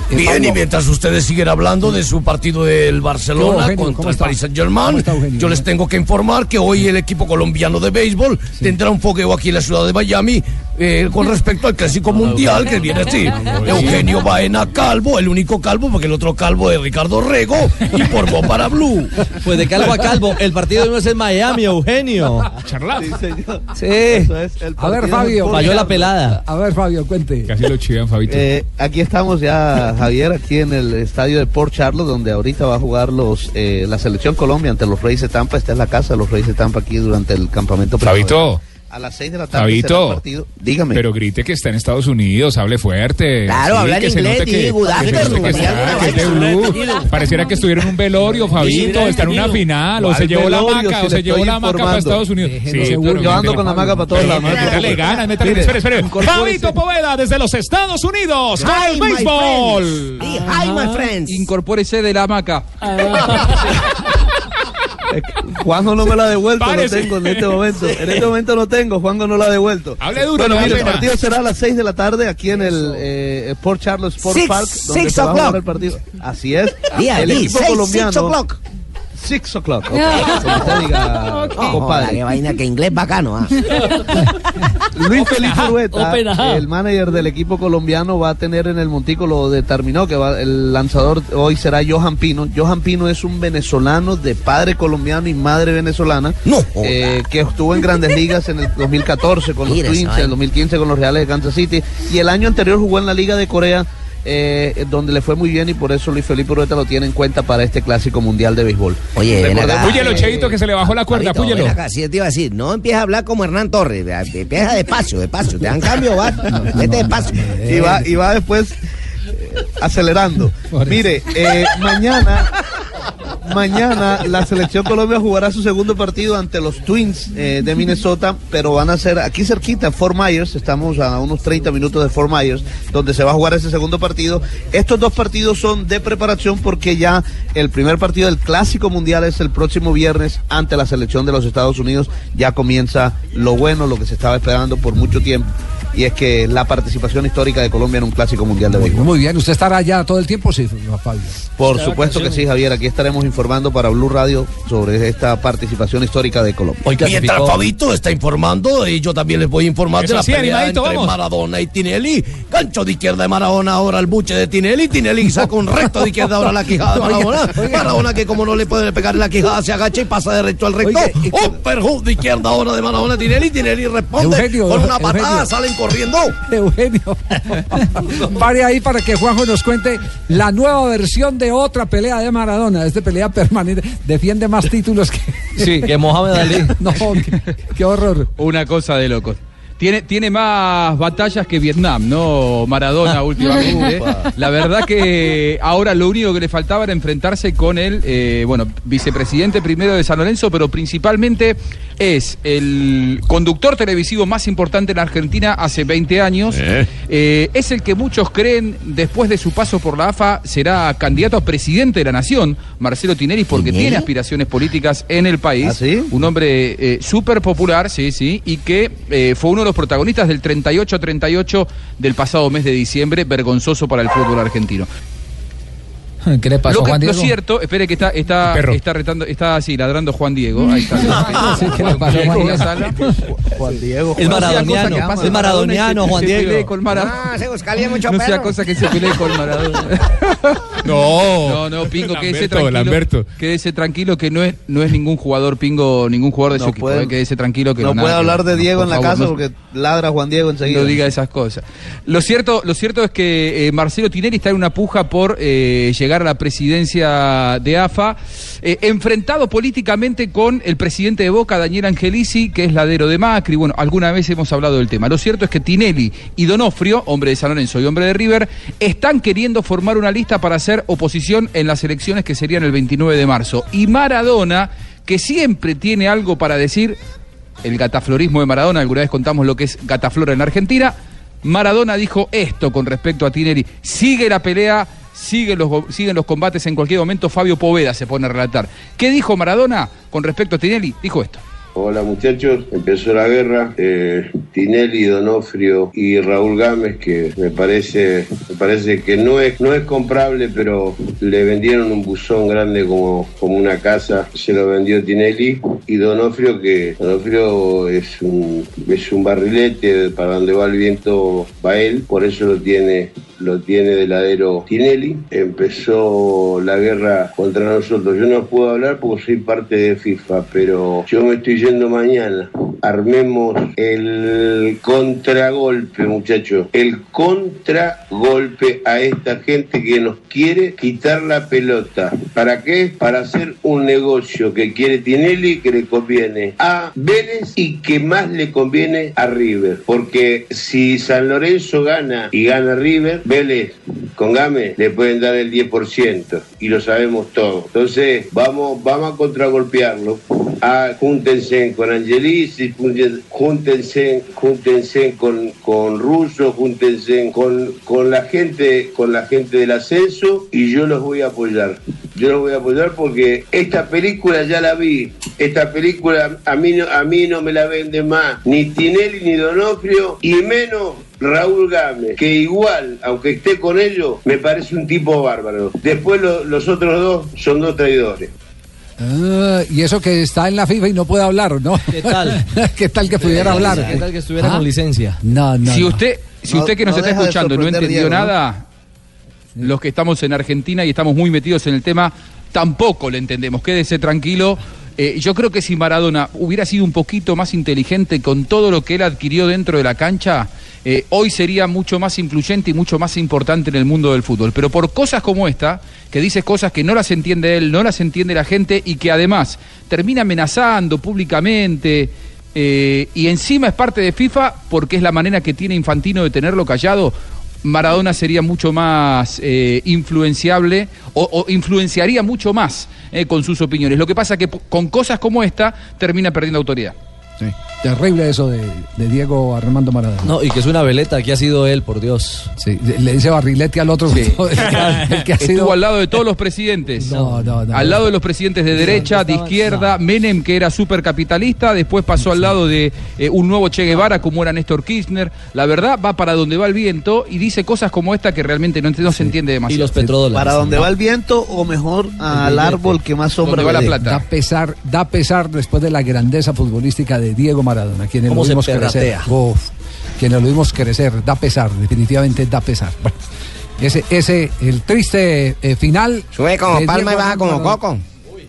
[SPEAKER 5] eh,
[SPEAKER 9] Bien,
[SPEAKER 5] Pablo.
[SPEAKER 9] y mientras ustedes siguen hablando de su partido del Barcelona contra el? Paris Saint
[SPEAKER 5] ¿Cómo
[SPEAKER 9] Germain, yo les tengo que informar que hoy el equipo colombiano de béisbol tendrá un fogueo aquí en la ciudad de Miami eh, con respecto al clásico mundial que viene así. Eugenio Baena Calvo, el único calvo, porque el otro calvo es Ricardo Rego, informó para Blue.
[SPEAKER 7] Pues de calvo a calvo, el partido no es en Miami, Eugenio.
[SPEAKER 15] Charlar.
[SPEAKER 7] Sí.
[SPEAKER 5] A ver, Fabio.
[SPEAKER 7] Falló la pelada.
[SPEAKER 5] A ver, Fabio, cuente.
[SPEAKER 15] Casi lo chivan, Fabito.
[SPEAKER 35] Eh, aquí estamos ya, Javier, aquí en el estadio de Port Charlotte, donde ahorita va a jugar los eh, la selección Colombia ante los Reyes de Tampa. Esta es la casa de los Reyes de Tampa aquí durante el campamento.
[SPEAKER 15] Fabito.
[SPEAKER 35] A las 6 de la tarde será el
[SPEAKER 15] Fabito,
[SPEAKER 35] partido. Dígame.
[SPEAKER 15] pero grite que está en Estados Unidos, hable fuerte.
[SPEAKER 35] Claro, habla en inglés,
[SPEAKER 15] que. Pareciera que estuviera en un velorio, Fabito, está en una final, o
[SPEAKER 35] ¿Cuál
[SPEAKER 15] se llevó la maca,
[SPEAKER 35] Si
[SPEAKER 15] o se llevó la maca para. Estados Unidos. Sí,
[SPEAKER 35] Yo ando con la maca para todos lados,
[SPEAKER 15] Métale ganas, métale- espere, espere. Fabito Poveda desde los Estados Unidos con
[SPEAKER 9] Hi,
[SPEAKER 15] el
[SPEAKER 9] my
[SPEAKER 15] béisbol.
[SPEAKER 9] friends. Hi, my friends.
[SPEAKER 10] Incorpórese de la hamaca. <laughs>
[SPEAKER 35] Juanjo no me la ha devuelto,
[SPEAKER 15] Párese.
[SPEAKER 35] no tengo en este momento. En este momento no tengo, Juanjo no la ha devuelto.
[SPEAKER 15] Hable duro,
[SPEAKER 35] Bueno, mire, el partido será a las 6 de la tarde aquí en el eh, Port Charles Sport
[SPEAKER 9] Six-
[SPEAKER 35] Park, donde
[SPEAKER 9] six
[SPEAKER 35] se va a jugar
[SPEAKER 9] o'clock.
[SPEAKER 35] el partido. Así es. El equipo
[SPEAKER 9] seis-
[SPEAKER 35] colombiano.
[SPEAKER 9] Six o'clock.
[SPEAKER 35] Six o'clock. ok, como usted diga,
[SPEAKER 9] Oh, joda,
[SPEAKER 35] compadre.
[SPEAKER 9] qué vaina, que inglés bacano. ah. <laughs>
[SPEAKER 35] Luis Felipe Urueta,
[SPEAKER 11] up.
[SPEAKER 35] el manager del equipo colombiano, va a tener en el Montico, lo determinó, que va, el lanzador hoy será Johan Pino. Johan Pino es un venezolano de padre colombiano y madre venezolana, eh, que estuvo en grandes ligas en el 2014 con los Twins, en el 2015 con los Reales de Kansas City, y el año anterior jugó en la Liga de Corea. Eh, donde le fue muy bien y por eso Luis Felipe Urueta lo tiene en cuenta para este clásico mundial de béisbol.
[SPEAKER 9] Oye, acá.
[SPEAKER 15] Púyelo, Cheito, que se le bajó la cuerda, púyelo.
[SPEAKER 9] acá, te iba a decir, no empieza a hablar como Hernán Torres, empieza despacio, despacio, te dan cambio, va, vete despacio.
[SPEAKER 35] y va, y va después eh, acelerando. Mire, eh, mañana, mañana la selección Colombia jugará su segundo partido ante los Twins eh, de Minnesota, pero van a ser aquí cerquita, Fort Myers, estamos a unos 30 minutos de Fort Myers, donde se va a jugar ese segundo partido. Estos dos partidos son de preparación porque ya el primer partido del Clásico Mundial es el próximo viernes ante la selección de los Estados Unidos. Ya comienza lo bueno, lo que se estaba esperando por mucho tiempo. Y es que la participación histórica de Colombia en un clásico mundial de béisbol.
[SPEAKER 5] Muy bien, ¿usted estará allá todo el tiempo? Sí, Fabio.
[SPEAKER 35] Por supuesto que sí, Javier. Aquí estaremos informando. para Blue Radio sobre esta participación histórica de Colombia.
[SPEAKER 9] Mientras Fabito está informando, y yo también les voy a informar
[SPEAKER 35] Eso
[SPEAKER 9] de la
[SPEAKER 35] sí,
[SPEAKER 9] pelea
[SPEAKER 35] animadito,
[SPEAKER 9] entre
[SPEAKER 35] vamos.
[SPEAKER 9] Maradona y Tinelli. Gancho de izquierda de Maradona, ahora el buche de Tinelli. Tinelli saca un recto de izquierda, ahora la quijada de Maradona. Maradona que como no le puede pegar la quijada, se agacha y pasa derecho al recto. Un perjud de izquierda ahora de Maradona Tinelli. Tinelli responde
[SPEAKER 5] Eugenio,
[SPEAKER 9] con una patada,
[SPEAKER 5] Eugenio.
[SPEAKER 9] salen corriendo. <laughs>
[SPEAKER 5] Eugenio. Pare ahí para que Juanjo nos cuente la nueva versión de otra pelea de Maradona. Esta pelea permanente defiende más títulos que.
[SPEAKER 10] Sí,
[SPEAKER 7] que Mohamed Ali. <laughs>
[SPEAKER 5] no, qué, qué horror.
[SPEAKER 10] Una cosa de locos. Tiene, tiene más batallas que Vietnam, ¿no? Maradona últimamente. La verdad que ahora lo único que le faltaba era enfrentarse con el, eh, bueno, vicepresidente primero de San Lorenzo, pero principalmente es el conductor televisivo más importante en Argentina hace 20 años. Eh, es el que muchos creen, después de su paso por la AFA, será candidato a presidente de la nación, Marcelo Tinelli, porque tiene aspiraciones políticas en el país. Un hombre eh, súper popular, sí, sí, y que fue uno de los protagonistas del 38-38 del pasado mes de diciembre, vergonzoso para el fútbol argentino. <laughs>
[SPEAKER 23] ¿Qué le pasó
[SPEAKER 10] lo, que-
[SPEAKER 23] Juan
[SPEAKER 10] lo
[SPEAKER 23] Diego?
[SPEAKER 10] cierto, espere que está, está, está retando, está así, ladrando Juan Diego. Ahí está. <laughs>
[SPEAKER 23] Sí, ¿qué le pasó Juan Diego?
[SPEAKER 10] sala. <laughs>
[SPEAKER 35] Juan Diego.
[SPEAKER 7] Es maradoniano, es maradoniano, Juan Diego.
[SPEAKER 10] con Maradona.
[SPEAKER 29] Ah, se buscaría mucho
[SPEAKER 10] No sea
[SPEAKER 29] perro.
[SPEAKER 10] cosa que se pelee con Maradona.
[SPEAKER 15] No.
[SPEAKER 10] No, no, Pingo, quédese tranquilo.
[SPEAKER 15] Lamberto.
[SPEAKER 10] Quédese tranquilo que no es, no es ningún jugador Pingo, ningún jugador de su
[SPEAKER 35] No
[SPEAKER 10] equipo.
[SPEAKER 35] puede-
[SPEAKER 10] eh, quédese tranquilo que
[SPEAKER 35] No
[SPEAKER 10] nada
[SPEAKER 35] puede hablar de Diego en la casa
[SPEAKER 10] no-
[SPEAKER 35] porque ladra Juan Diego enseguida.
[SPEAKER 10] no diga esas cosas. Lo cierto, lo cierto es que eh, Marcelo Tinelli está en una puja por eh, a la presidencia de AFA, eh, enfrentado políticamente con el presidente de Boca, Daniel Angelici, que es ladero de Macri. Bueno, alguna vez hemos hablado del tema. Lo cierto es que Tinelli y Donofrio, hombre de San Lorenzo y hombre de River, están queriendo formar una lista para hacer oposición en las elecciones que serían el 29 de marzo. Y Maradona, que siempre tiene algo para decir, el gataflorismo de Maradona, alguna vez contamos lo que es gataflora en Argentina. Maradona dijo esto con respecto a Tinelli. Sigue la pelea, sigue los, siguen los combates en cualquier momento. Fabio Poveda se pone a relatar. ¿Qué dijo Maradona con respecto a Tinelli? Dijo esto.
[SPEAKER 36] Hola muchachos, empezó la guerra. eh, Tinelli, Donofrio y Raúl Gámez, que me parece, me parece que no es, no es comprable, pero le vendieron un buzón grande como, como una casa, se lo vendió Tinelli. Y Donofrio, que Donofrio es es un barrilete, para donde va el viento va él, por eso lo tiene lo tiene de ladero Tinelli. Empezó la guerra contra nosotros. Yo no puedo hablar porque soy parte de FIFA, pero yo me estoy yendo mañana. Armemos el contragolpe, muchachos. El contragolpe a esta gente que nos quiere quitar la pelota. ¿Para qué? Para hacer un negocio que quiere Tinelli que le conviene a Vélez y que más le conviene a River. Porque si San Lorenzo gana y gana River, Vélez con Game le pueden dar el 10% y lo sabemos todos. Entonces vamos, vamos a contragolpearlo. Ah, júntense con Angelici, júnten- júntense, júntense con, con Russo, júntense con, con la gente, con la gente del ascenso y yo los voy a apoyar. Yo los voy a apoyar porque esta película ya la vi. Esta película a mí no, a mí no me la vende más ni Tinelli ni Donofrio y menos Raúl Gámez, que igual, aunque esté con ellos, me parece un tipo bárbaro. Después lo- los otros dos son dos traidores.
[SPEAKER 5] Ah, y eso que está en la FIFA y no puede hablar, ¿no?
[SPEAKER 7] ¿Qué tal? <laughs>
[SPEAKER 5] ¿Qué tal que pudiera hablar?
[SPEAKER 7] ¿Qué tal que estuviera
[SPEAKER 5] Ah,
[SPEAKER 7] con licencia?
[SPEAKER 5] No, no.
[SPEAKER 10] si usted, si
[SPEAKER 7] No-
[SPEAKER 10] usted que nos
[SPEAKER 7] no
[SPEAKER 10] está escuchando no entendió
[SPEAKER 7] Diego, ¿no?
[SPEAKER 10] nada, los que estamos en Argentina y estamos muy metidos en el tema, tampoco le entendemos. Quédese tranquilo. Eh, yo creo que si Maradona hubiera sido un poquito más inteligente con todo lo que él adquirió dentro de la cancha, eh, hoy sería mucho más influyente y mucho más importante en el mundo del fútbol. Pero por cosas como esta, que dice cosas que no las entiende él, no las entiende la gente y que además termina amenazando públicamente. eh, y encima es parte de FIFA porque es la manera que tiene Infantino de tenerlo callado. Maradona sería mucho más eh, influenciable o, influenciaría mucho más eh, con sus opiniones. Lo que pasa que con cosas como esta termina perdiendo autoridad.
[SPEAKER 5] Terrible eso de, de Diego Armando Maradona.
[SPEAKER 7] No, y que es una veleta que ha sido él, por Dios.
[SPEAKER 5] Sí, le dice barrilete al otro. <laughs> el que ha
[SPEAKER 10] Estuvo
[SPEAKER 5] sido-
[SPEAKER 10] al lado de todos los presidentes.
[SPEAKER 5] No, no, no.
[SPEAKER 10] al lado de los presidentes de derecha, de izquierda, Menem, que era supercapitalista, después pasó al lado de eh, un nuevo Che Guevara, como era Néstor Kirchner. La verdad, va para donde va el viento y dice cosas como esta que realmente no, se entiende demasiado.
[SPEAKER 35] Para donde va el viento o mejor al árbol que más sombra le dé.
[SPEAKER 5] Da pesar, da pesar después de la grandeza futbolística de Diego Maradona, quienes lo
[SPEAKER 35] ¿Cómo se
[SPEAKER 5] vimos crecer. Uf, quienes lo vimos crecer, da pesar, definitivamente da pesar. Bueno, ese, ese, el triste eh, final.
[SPEAKER 29] Sube como palma y baja como coco.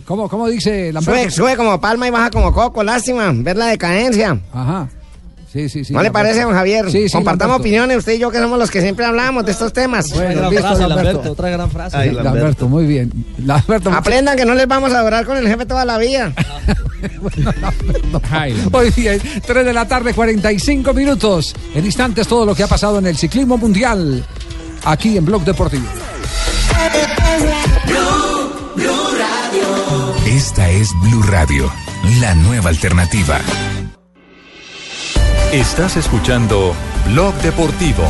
[SPEAKER 5] ¿Cómo, cómo dice Lamberto?
[SPEAKER 29] Sube, sube como palma y baja como coco. Lástima ver la decadencia.
[SPEAKER 5] Ajá. Sí, sí, sí.
[SPEAKER 29] ¿No le
[SPEAKER 5] Lamberto.
[SPEAKER 29] parece, don Javier?
[SPEAKER 5] Sí, sí,
[SPEAKER 29] Compartamos
[SPEAKER 5] Lamberto.
[SPEAKER 29] opiniones, usted y yo, que somos los que siempre hablamos de estos temas.
[SPEAKER 5] Bueno, listo, Lamberto.
[SPEAKER 7] otra gran frase.
[SPEAKER 5] Ay, Lamberto. muy bien. Lamberto,
[SPEAKER 29] Aprendan que no les vamos a adorar con el jefe toda la vida.
[SPEAKER 5] Hoy día, 3 de la tarde, 45 minutos. En instantes, todo lo que ha pasado en el ciclismo mundial. Aquí en Blog Deportivo.
[SPEAKER 37] Esta es Blue Radio, la nueva alternativa.
[SPEAKER 15] Estás escuchando Blog Deportivo.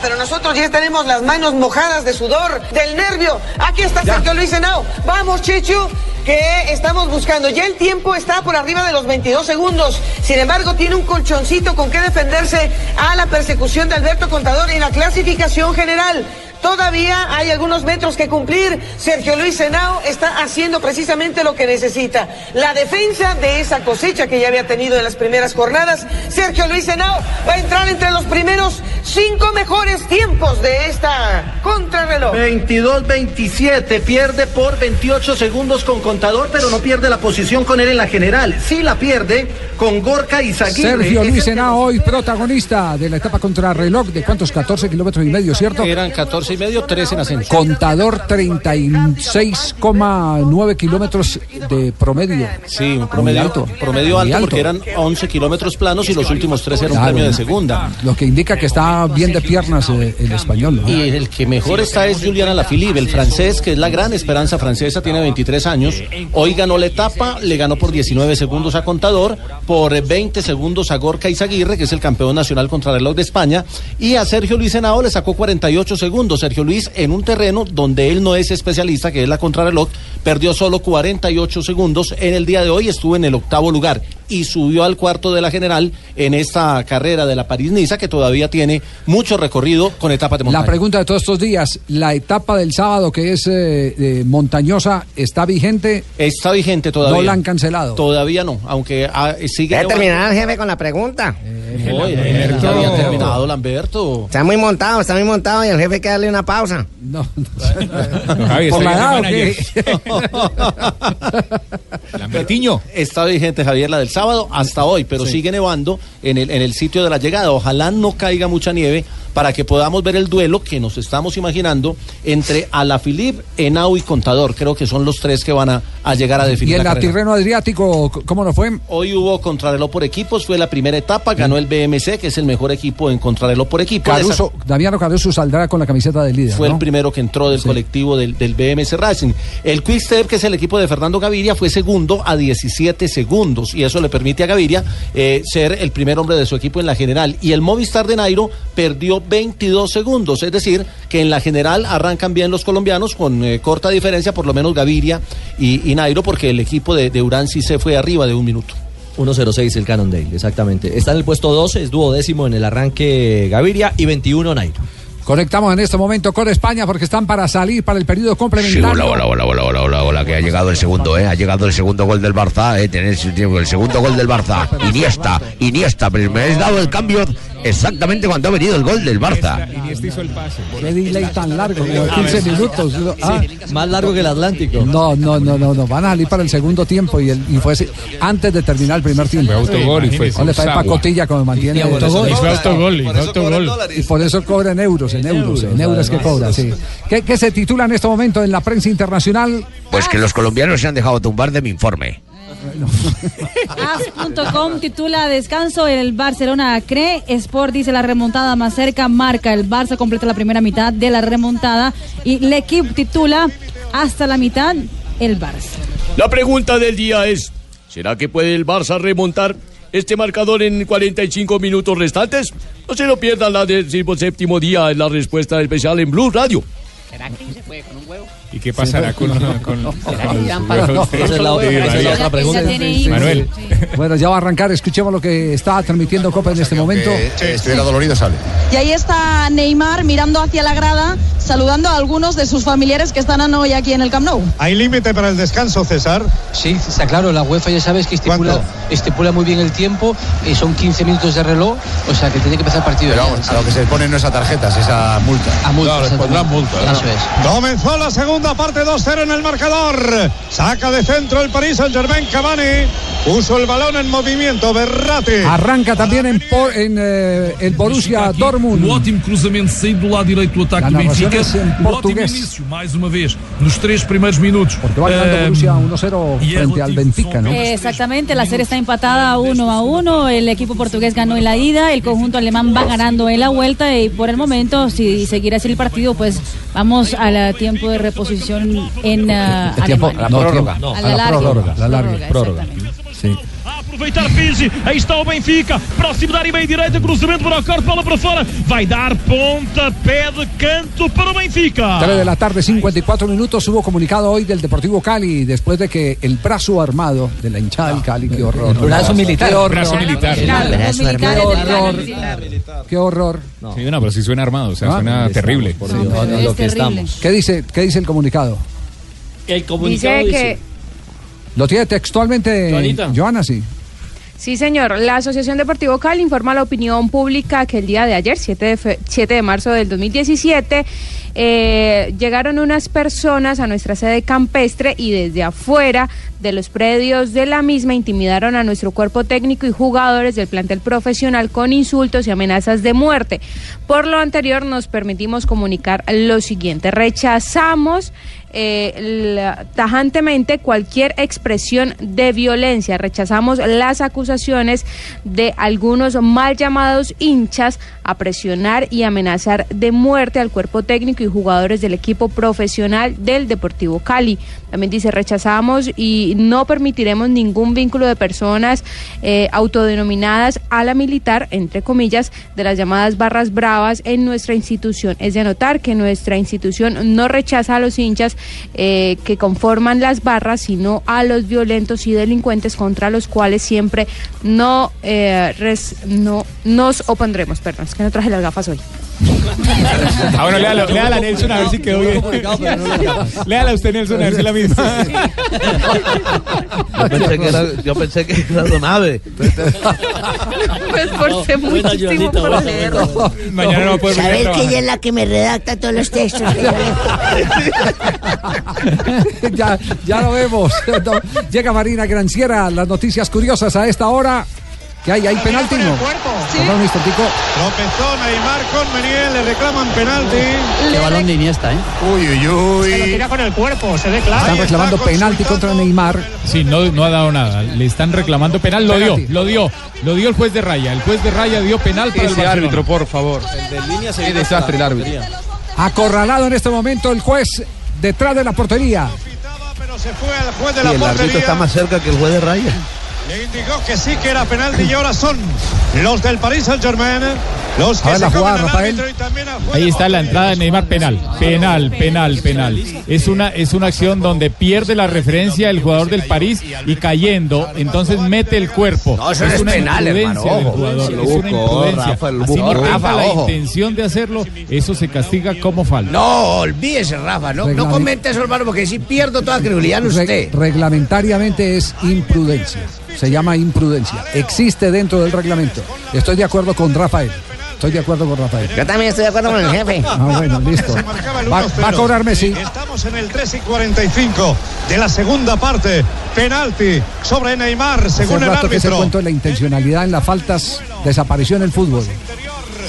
[SPEAKER 38] pero nosotros ya tenemos las manos mojadas de sudor, del nervio. Aquí está Sergio Luis Henao. Vamos, Chechu, que estamos buscando. Ya el tiempo está por arriba de los 22 segundos. Sin embargo, tiene un colchoncito con que defenderse a la persecución de Alberto Contador en la clasificación general. Todavía hay algunos metros que cumplir. Sergio Luis Henao está haciendo precisamente lo que necesita. La defensa de esa cosecha que ya había tenido en las primeras jornadas. Sergio Luis Henao va a entrar entre los primeros cinco mejores tiempos de esta contrarreloj.
[SPEAKER 39] 22-27, pierde por 28 segundos con contador, pero no pierde la posición con él en la general. Sí la pierde con Gorka Izaguirre.
[SPEAKER 5] Sergio
[SPEAKER 39] Es
[SPEAKER 5] Luis Henao, hoy protagonista de la etapa contra reloj de cuántos 14 kilómetros y medio, ¿cierto?
[SPEAKER 18] Eran 14 y medio, 3 en ascenso.
[SPEAKER 5] Contador 36,9 kilómetros de promedio.
[SPEAKER 18] Sí, un promedio
[SPEAKER 5] alto,
[SPEAKER 18] promedio
[SPEAKER 5] muy
[SPEAKER 18] alto, porque eran 11 kilómetros planos y los últimos tres eran un premio de segunda.
[SPEAKER 5] Lo que indica que está bien de piernas eh, el español. ¿no?
[SPEAKER 18] Y el que mejor está es Julian Alaphilippe, el francés, que es la gran esperanza francesa, tiene 23 años. Hoy ganó la etapa, le ganó por 19 segundos a Contador, por 20 segundos a Gorka Izaguirre, que es el campeón nacional contra reloj de España, y a Sergio Luis Henao le sacó 48 segundos. Sergio Luis en un terreno donde él no es especialista, que es la contrarreloj, perdió solo 48 segundos. En el día de hoy estuvo en el octavo lugar y subió al cuarto de la general en esta carrera de la París-Niza, que todavía tiene mucho recorrido con etapas de montaña.
[SPEAKER 5] La pregunta de todos estos días, la etapa del sábado que es eh, eh, montañosa, ¿está vigente?
[SPEAKER 18] Está vigente todavía.
[SPEAKER 5] No la han cancelado.
[SPEAKER 18] Todavía no, aunque ah, sigue.
[SPEAKER 29] ¿Quiere terminar el jefe con la pregunta?
[SPEAKER 18] Oye, ya había terminado, Lamberto.
[SPEAKER 29] Está muy montado, está muy montado y el jefe hay que darle una pausa.
[SPEAKER 5] No,
[SPEAKER 18] Javi,
[SPEAKER 5] ¿Por
[SPEAKER 18] está
[SPEAKER 5] la edad o qué? <laughs>
[SPEAKER 18] Lambertiño. Está vigente, Javier, la del sábado hasta hoy, pero
[SPEAKER 5] Sí.
[SPEAKER 18] sigue nevando en el, en el sitio de la llegada. Ojalá no caiga mucha nieve para que podamos ver el duelo que nos estamos imaginando entre Alaphilippe, Henao y Contador. Creo que son los tres que van a, a llegar a
[SPEAKER 5] ¿Y
[SPEAKER 18] definir
[SPEAKER 5] el
[SPEAKER 18] la carrera.
[SPEAKER 5] Tirreno Adriático, cómo nos fue?
[SPEAKER 18] Hoy hubo contrarreloj por equipos, fue la primera etapa, ganó el BMC, que es el mejor equipo en contrarreloj por equipos.
[SPEAKER 5] Caruso, Damiano Caruso saldrá con la camiseta de líder.
[SPEAKER 18] Fue
[SPEAKER 5] ¿no?
[SPEAKER 18] el primero que entró del colectivo del, del BMS Racing. El Quick Step, que es el equipo de Fernando Gaviria, fue segundo a 17 segundos y eso le permite a Gaviria eh, ser el primer hombre de su equipo en la general. Y el Movistar de Nairo perdió 22 segundos, es decir, que en la general arrancan bien los colombianos con eh, corta diferencia, por lo menos Gaviria y, y Nairo, porque el equipo de, de Urán sí se fue arriba de un minuto.
[SPEAKER 7] 1.06 el Cannondale, exactamente. Está en el puesto 12, es duodécimo en el arranque Gaviria y 21 Nairo.
[SPEAKER 5] Conectamos en este momento con España porque están para salir para el periodo
[SPEAKER 40] Sí,
[SPEAKER 5] complementario.
[SPEAKER 40] hola, hola, hola, hola, hola, hola, hola, que ha llegado el segundo, ¿eh? Ha llegado el segundo gol del Barça, ¿eh? Tener el segundo gol del Barça. Iniesta, Iniesta, pero me has dado el cambio exactamente cuando ha venido el gol del Barça.
[SPEAKER 12] Iniesta hizo el pase.
[SPEAKER 5] Qué delay tan largo, como 15 minutos. Ah.
[SPEAKER 7] Más largo que el Atlántico.
[SPEAKER 5] No, no, no, no, no. Van a salir para el segundo tiempo y, el, y fue así, antes de terminar el primer tiempo.
[SPEAKER 12] Fue autogol y fue
[SPEAKER 5] O le
[SPEAKER 12] Sagua.
[SPEAKER 5] pacotilla como mantiene.
[SPEAKER 12] Y fue autogol, y fue autogol.
[SPEAKER 5] Y por eso cobra en euros, en euros, en euros que cobra, sí. ¿Qué, qué se titula en este momento en la prensa internacional?
[SPEAKER 40] Pues que los colombianos se han dejado tumbar de mi informe.
[SPEAKER 8] As.com titula Descanso el Barcelona cree. Sport dice la remontada más cerca. Marca el Barça completa la primera mitad de la remontada. Y L'Equipe titula Hasta la mitad el Barça.
[SPEAKER 9] La pregunta del día es, ¿Será que puede el Barça remontar este marcador en 45 minutos restantes? No se lo pierdan la del séptimo día en la respuesta especial en Blue Radio.
[SPEAKER 26] ¿Será que se puede con un huevo?
[SPEAKER 15] ¿Y qué pasará con, con,
[SPEAKER 26] ¿Será que
[SPEAKER 15] con
[SPEAKER 26] irán
[SPEAKER 15] los
[SPEAKER 26] para-
[SPEAKER 15] huevos
[SPEAKER 26] Esa es la-
[SPEAKER 15] de-
[SPEAKER 26] esa es la otra pregunta.
[SPEAKER 8] Ella tiene hijos.
[SPEAKER 15] Manuel.
[SPEAKER 5] Bueno, ya va a arrancar. Escuchemos lo que está transmitiendo Copa en este momento.
[SPEAKER 40] Estuviera dolorido, sale.
[SPEAKER 34] Y ahí está Neymar mirando hacia la grada, saludando a algunos de sus familiares que están hoy aquí en el Camp Nou.
[SPEAKER 17] ¿Hay límite para el descanso, César?
[SPEAKER 41] Sí, está claro, la UEFA ya sabes que estipula, estipula muy bien el tiempo y son 15 minutos de reloj, o sea que tiene que empezar el partido.
[SPEAKER 40] Pero
[SPEAKER 41] ya.
[SPEAKER 40] a lo que se pone no es a tarjetas, es a multa.
[SPEAKER 41] A multa, exactamente. Eso es.
[SPEAKER 17] Comenzó la segunda parte 2-0 en el marcador. Saca de centro el Paris Saint Germain Cavani. Puso el balón en movimiento. Berrate.
[SPEAKER 5] Arranca también en, por- en eh, el Borussia Dortmund.
[SPEAKER 42] Um ótimo cruzamento saído do lado direito do ataque
[SPEAKER 5] La
[SPEAKER 42] do Benfica.
[SPEAKER 5] es en
[SPEAKER 42] Um ótimo
[SPEAKER 5] portugués.
[SPEAKER 42] início, mais uma vez, nos três primeiros minutos.
[SPEAKER 5] Va ganando
[SPEAKER 42] Eh,
[SPEAKER 5] Borussia 1-0 frente al Benfica, ¿no?
[SPEAKER 8] Exactamente, la serie está empatada uno a uno. El equipo portugués ganó en la ida, el conjunto alemán va ganando en la vuelta y por el momento, si seguirá así el partido, pues vamos al tiempo de reposición en ah,
[SPEAKER 5] El tiempo- no, prórroga.
[SPEAKER 8] A
[SPEAKER 5] No,
[SPEAKER 8] la
[SPEAKER 5] a la
[SPEAKER 8] larga.
[SPEAKER 5] prórroga, la larga.
[SPEAKER 8] Prórroga,
[SPEAKER 5] Sí.
[SPEAKER 42] Aproveitar Pizzi, aí está o Benfica, próximo da área meia direita, cruzamento para o corte, bola para fora, vai dar ponta, pé de canto para o Benfica.
[SPEAKER 5] 3 de la tarde, 54 minutos. Hubo comunicado hoy del Deportivo Cali después de que el brazo armado de la hinchada del Cali, qué horror.
[SPEAKER 15] El brazo militar.
[SPEAKER 5] Qué horror.
[SPEAKER 15] Brazo militar.
[SPEAKER 5] Qué horror. Qué horror.
[SPEAKER 15] militar.
[SPEAKER 5] Qué horror.
[SPEAKER 15] Sí, no, pero sí suena armado, o sea,
[SPEAKER 5] Ah,
[SPEAKER 15] suena
[SPEAKER 5] estamos,
[SPEAKER 15] terrible.
[SPEAKER 5] por Dios, no, no, lo que estamos. ¿Qué dice, ¿Qué dice el comunicado?
[SPEAKER 7] El
[SPEAKER 43] Dice que,
[SPEAKER 5] ¿Lo tiene textualmente
[SPEAKER 43] Joanita.
[SPEAKER 5] Joana? Sí.
[SPEAKER 43] sí señor, la Asociación Deportivo Cali informa a la opinión pública que el día de ayer, 7 de, fe- 7 de marzo del 2017, eh, llegaron unas personas a nuestra sede campestre y desde afuera de los predios de la misma intimidaron a nuestro cuerpo técnico y jugadores del plantel profesional con insultos y amenazas de muerte. Por lo anterior nos permitimos comunicar lo siguiente, rechazamos eh, tajantemente cualquier expresión de violencia. Rechazamos las acusaciones de algunos mal llamados hinchas a presionar y amenazar de muerte al cuerpo técnico y jugadores del equipo profesional del Deportivo Cali. También dice, rechazamos y no permitiremos ningún vínculo de personas eh, autodenominadas a la militar, entre comillas, de las llamadas barras bravas en nuestra institución. Es de anotar que nuestra institución no rechaza a los hinchas eh, que conforman las barras, sino a los violentos y delincuentes contra los cuales siempre no, eh, res- no nos opondremos. Perdón, es que no traje las gafas hoy. <laughs>
[SPEAKER 15] Ah, bueno, léala, léala a Nelson a ver si quedó bien. <laughs> Léala usted, Nelson, a ver si es la misma.
[SPEAKER 35] Yo pensé que era, yo pensé que era Donave.
[SPEAKER 43] Me esforcé muchísimo por leerlo.
[SPEAKER 15] Mañana no a a
[SPEAKER 44] ¿Sabes que ella es la que me redacta todos los textos? <laughs>
[SPEAKER 5] ya, ya lo vemos. Llega Marina Granciera, las noticias curiosas a esta hora. ¿Qué hay? ¿Hay penalti? No. Perdón, un instantico.
[SPEAKER 17] Tropezó Neymar con Meniel, le reclaman penalti.
[SPEAKER 41] Qué balón de Iniesta, ¿eh?
[SPEAKER 40] Uy, uy,
[SPEAKER 17] Se lo
[SPEAKER 40] uy.
[SPEAKER 17] tira con el cuerpo, se ve claro.
[SPEAKER 5] Están reclamando penalti contra Neymar.
[SPEAKER 15] Sí, no, no ha dado nada. Le están reclamando penal. Lo dio, lo dio. Lo dio el juez de raya. El juez de raya dio penal para el
[SPEAKER 10] Ese
[SPEAKER 15] Barcelona.
[SPEAKER 10] árbitro, por favor. Qué desastre el árbitro.
[SPEAKER 5] Acorralado en este momento el juez detrás de la portería.
[SPEAKER 17] Pero se fue al juez de la
[SPEAKER 35] el árbitro
[SPEAKER 17] portería.
[SPEAKER 35] está más cerca que el juez de raya.
[SPEAKER 17] Le indicó que sí que era penalti y ahora son los del Paris Saint Germain los que
[SPEAKER 5] A ver
[SPEAKER 17] se
[SPEAKER 5] la jugada, Rafael.
[SPEAKER 15] Ahí está la entrada de Neymar penal. Penal, penal, penal. Es una, es una acción donde pierde la referencia el jugador del París y cayendo, entonces mete el cuerpo.
[SPEAKER 40] No, eso es
[SPEAKER 15] una
[SPEAKER 40] penal, hermano,
[SPEAKER 15] del
[SPEAKER 40] ojo.
[SPEAKER 15] Es una imprudencia. Así no
[SPEAKER 40] Rafa,
[SPEAKER 15] la intención de hacerlo, eso se castiga como falta.
[SPEAKER 40] No, olvídese, Rafa. No, no comente eso, hermano, porque si pierdo toda credibilidad en usted.
[SPEAKER 5] reglamentariamente es imprudencia. Se llama imprudencia. Existe dentro del reglamento. Estoy de acuerdo con Rafael. Estoy de acuerdo con Rafael.
[SPEAKER 44] Yo también estoy de acuerdo con el jefe.
[SPEAKER 5] Ah, bueno, listo. Va,
[SPEAKER 17] 1-0.
[SPEAKER 5] va a cobrar Messi.
[SPEAKER 17] Estamos en el 3 y 45 de la segunda parte. Penalti sobre Neymar,
[SPEAKER 5] Hace
[SPEAKER 17] según el
[SPEAKER 5] rato que se
[SPEAKER 17] árbitro.
[SPEAKER 5] cuento de la intencionalidad en las faltas desapareció en el fútbol.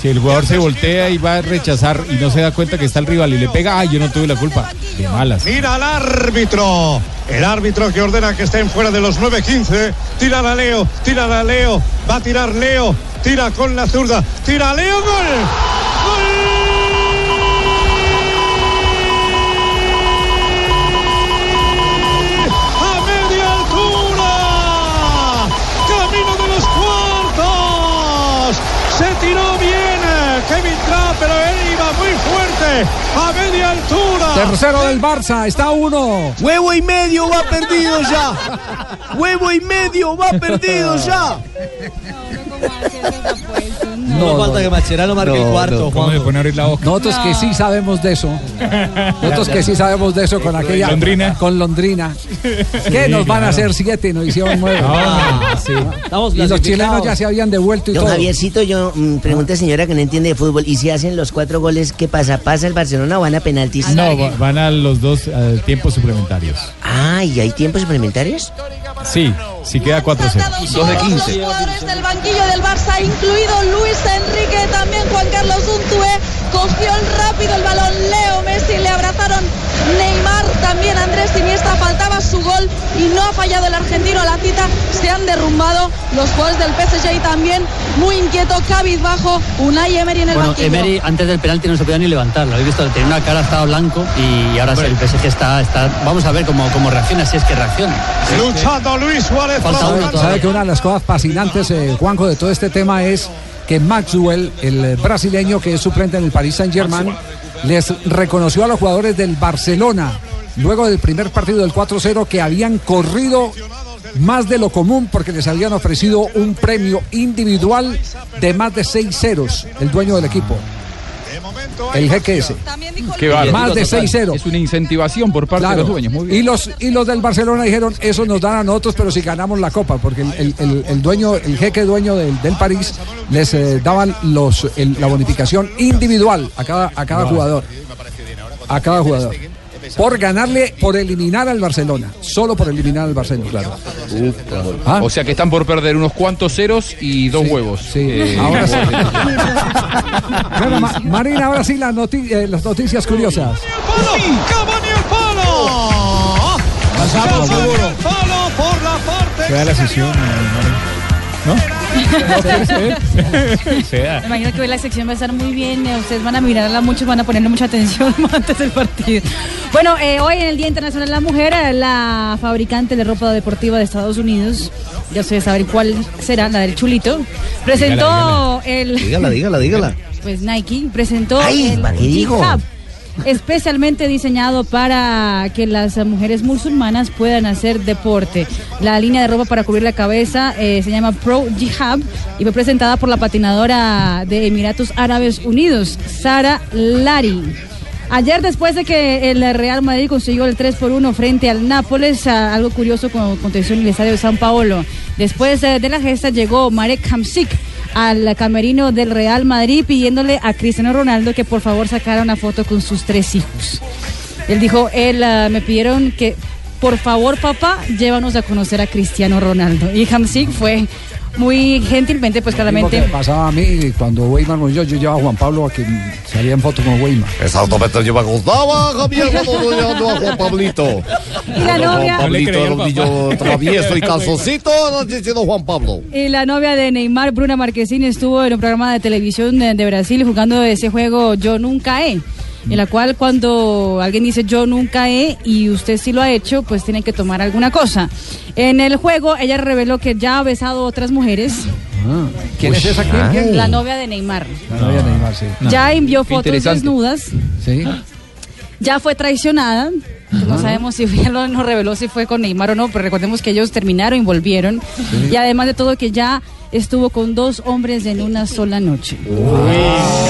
[SPEAKER 15] Si el jugador se voltea y va a rechazar y no se da cuenta que está el rival y le pega, ay, yo no tuve la culpa. De malas.
[SPEAKER 17] Mira al árbitro. El árbitro que ordena que estén fuera de los 9-15. Tira a Leo, tira a Leo. Va a tirar Leo. Tira con la zurda. Tira Leo, gol. A media altura.
[SPEAKER 5] Tercero del Barça, está uno.
[SPEAKER 9] Huevo y medio va perdido ya. <laughs> Huevo y medio va perdido ya.
[SPEAKER 7] No, falta que Macherano marque el cuarto, Juan.
[SPEAKER 5] Nosotros que sí sabemos de eso. <laughs> Nosotros que sí sabemos de eso con aquella.
[SPEAKER 15] Londrina.
[SPEAKER 5] Con Londrina. ¿Qué nos van a hacer siete y nos hicieron nueve?
[SPEAKER 7] Ah, <laughs> sí. Estamos
[SPEAKER 5] y los chilenos ya se habían devuelto y
[SPEAKER 44] Don
[SPEAKER 5] todo.
[SPEAKER 44] Javiercito, yo mm, pregunta señora que no entiende de fútbol. ¿Y si hacen los cuatro goles, qué pasa? ¿Pasa el Barcelona o van a penaltis?
[SPEAKER 15] No, va- van a los dos eh, tiempos suplementarios.
[SPEAKER 44] Ah, ¿y hay tiempos suplementarios?
[SPEAKER 15] Sí, sí queda 4-0.
[SPEAKER 10] Dos de 15.
[SPEAKER 34] Jugadores del banquillo del Barça, incluido Luis Enrique, también Juan Carlos Untué, cogió el rápido el balón Leo Messi, le abrazaron Neymar, también Andrés Iniesta, faltaba su gol y no ha fallado el argentino, la cita se han derrumbado los jugadores del PSG y también muy inquieto, cabizbajo, Unai Emery en el
[SPEAKER 45] Bueno,
[SPEAKER 34] banquillo.
[SPEAKER 45] Emery antes del penalti no se podía ni levantar, lo habéis visto, tenía una cara, estaba blanco y ahora sí, el PSG está, está, vamos a ver cómo, cómo reacciona, si es que reacciona.
[SPEAKER 17] Luchando Luis Suárez.
[SPEAKER 45] Falta uno
[SPEAKER 5] Sabe que una de las cosas fascinantes, eh, Juanjo, de todo este tema es que Maxwell, el brasileño que es suplente en el Paris Saint Germain, les reconoció a los jugadores del Barcelona, luego del primer partido del 4-0, que habían corrido más de lo común porque les habían ofrecido un premio individual de más de seis ceros, el dueño del equipo. El jeque
[SPEAKER 10] bárbaro.
[SPEAKER 5] Más de 6-0.
[SPEAKER 10] Es una incentivación por parte de los dueños. Muy bien.
[SPEAKER 5] Y los, y los del Barcelona dijeron, eso nos dan a nosotros, pero si ganamos la copa, porque el, el- el- el dueño, el jeque dueño del, del París, les eh, daban los, el- la bonificación individual a cada, a cada jugador. A cada jugador. Por ganarle, por eliminar al Barcelona. Solo por eliminar al Barcelona, claro. Ah.
[SPEAKER 10] O sea que están por perder unos cuantos ceros y dos huevos. Eh, <laughs>
[SPEAKER 5] ahora sí. Bueno, Ma- Marina, ahora sí las, noti- eh, las noticias curiosas.
[SPEAKER 15] Pasamos, seguro.
[SPEAKER 17] palo por la parte.
[SPEAKER 15] Queda la sesión. ¿No? <laughs>
[SPEAKER 8] Me imagino que hoy la sección va a estar muy bien. eh, Ustedes van a mirarla mucho, van a ponerle mucha atención <laughs> antes del partido. Bueno, eh, hoy en el Día Internacional de la Mujer, eh, la fabricante de ropa deportiva de Estados Unidos, ya ustedes saben cuál será, la del chulito, presentó el.
[SPEAKER 35] Dígala, dígala, dígala.
[SPEAKER 8] Pues Nike presentó
[SPEAKER 35] Ay,
[SPEAKER 8] el
[SPEAKER 35] ¿para qué?
[SPEAKER 8] G-Hub, especialmente diseñado para que las mujeres musulmanas puedan hacer deporte. La línea de ropa para cubrir la cabeza eh, se llama Pro Jihad y fue presentada por la patinadora de Emiratos Árabes Unidos, Sara Lari. Ayer, después de que el Real Madrid consiguió el 3 por 1 frente al Nápoles, algo curioso como aconteció en el estadio de San Paolo. Después eh, de la gesta llegó Marek Hamsik al camerino del Real Madrid pidiéndole a Cristiano Ronaldo que por favor sacara una foto con sus tres hijos. Él dijo, él ah, me pidieron que por favor papá, llévanos a conocer a Cristiano Ronaldo. Y Hamsik fue muy gentilmente, pues
[SPEAKER 5] Lo
[SPEAKER 8] claramente...
[SPEAKER 5] que pasaba a mí cuando Weimar murió, yo llevaba a Juan Pablo a que salía en foto con Weimar.
[SPEAKER 9] Exactamente, yo me acordaba, Javier, cuando llevando a Juan Pablito. <laughs>
[SPEAKER 8] Y la novia-
[SPEAKER 9] Juan Pablito era un niño travieso y <laughs> calzoncito, diciendo Juan Pablo.
[SPEAKER 8] Y la novia de Neymar, Bruna Marquezine, estuvo en un programa de televisión de, de Brasil jugando ese juego Yo Nunca He. En la cual cuando alguien dice yo nunca he y usted sí lo ha hecho, pues tiene que tomar alguna cosa. En el juego ella reveló que ya ha besado a otras mujeres.
[SPEAKER 5] ¿Quién es esa? ¿Quién? ¿Quién?
[SPEAKER 8] La novia de Neymar.
[SPEAKER 5] La novia de Neymar, sí.
[SPEAKER 8] Ya envió
[SPEAKER 5] Qué
[SPEAKER 8] fotos desnudas.
[SPEAKER 5] Sí.
[SPEAKER 8] Ya fue traicionada. No sabemos si ya lo- nos reveló si fue con Neymar o no, pero recordemos que ellos terminaron y volvieron. Y además de todo que ya estuvo con dos hombres en una sola noche.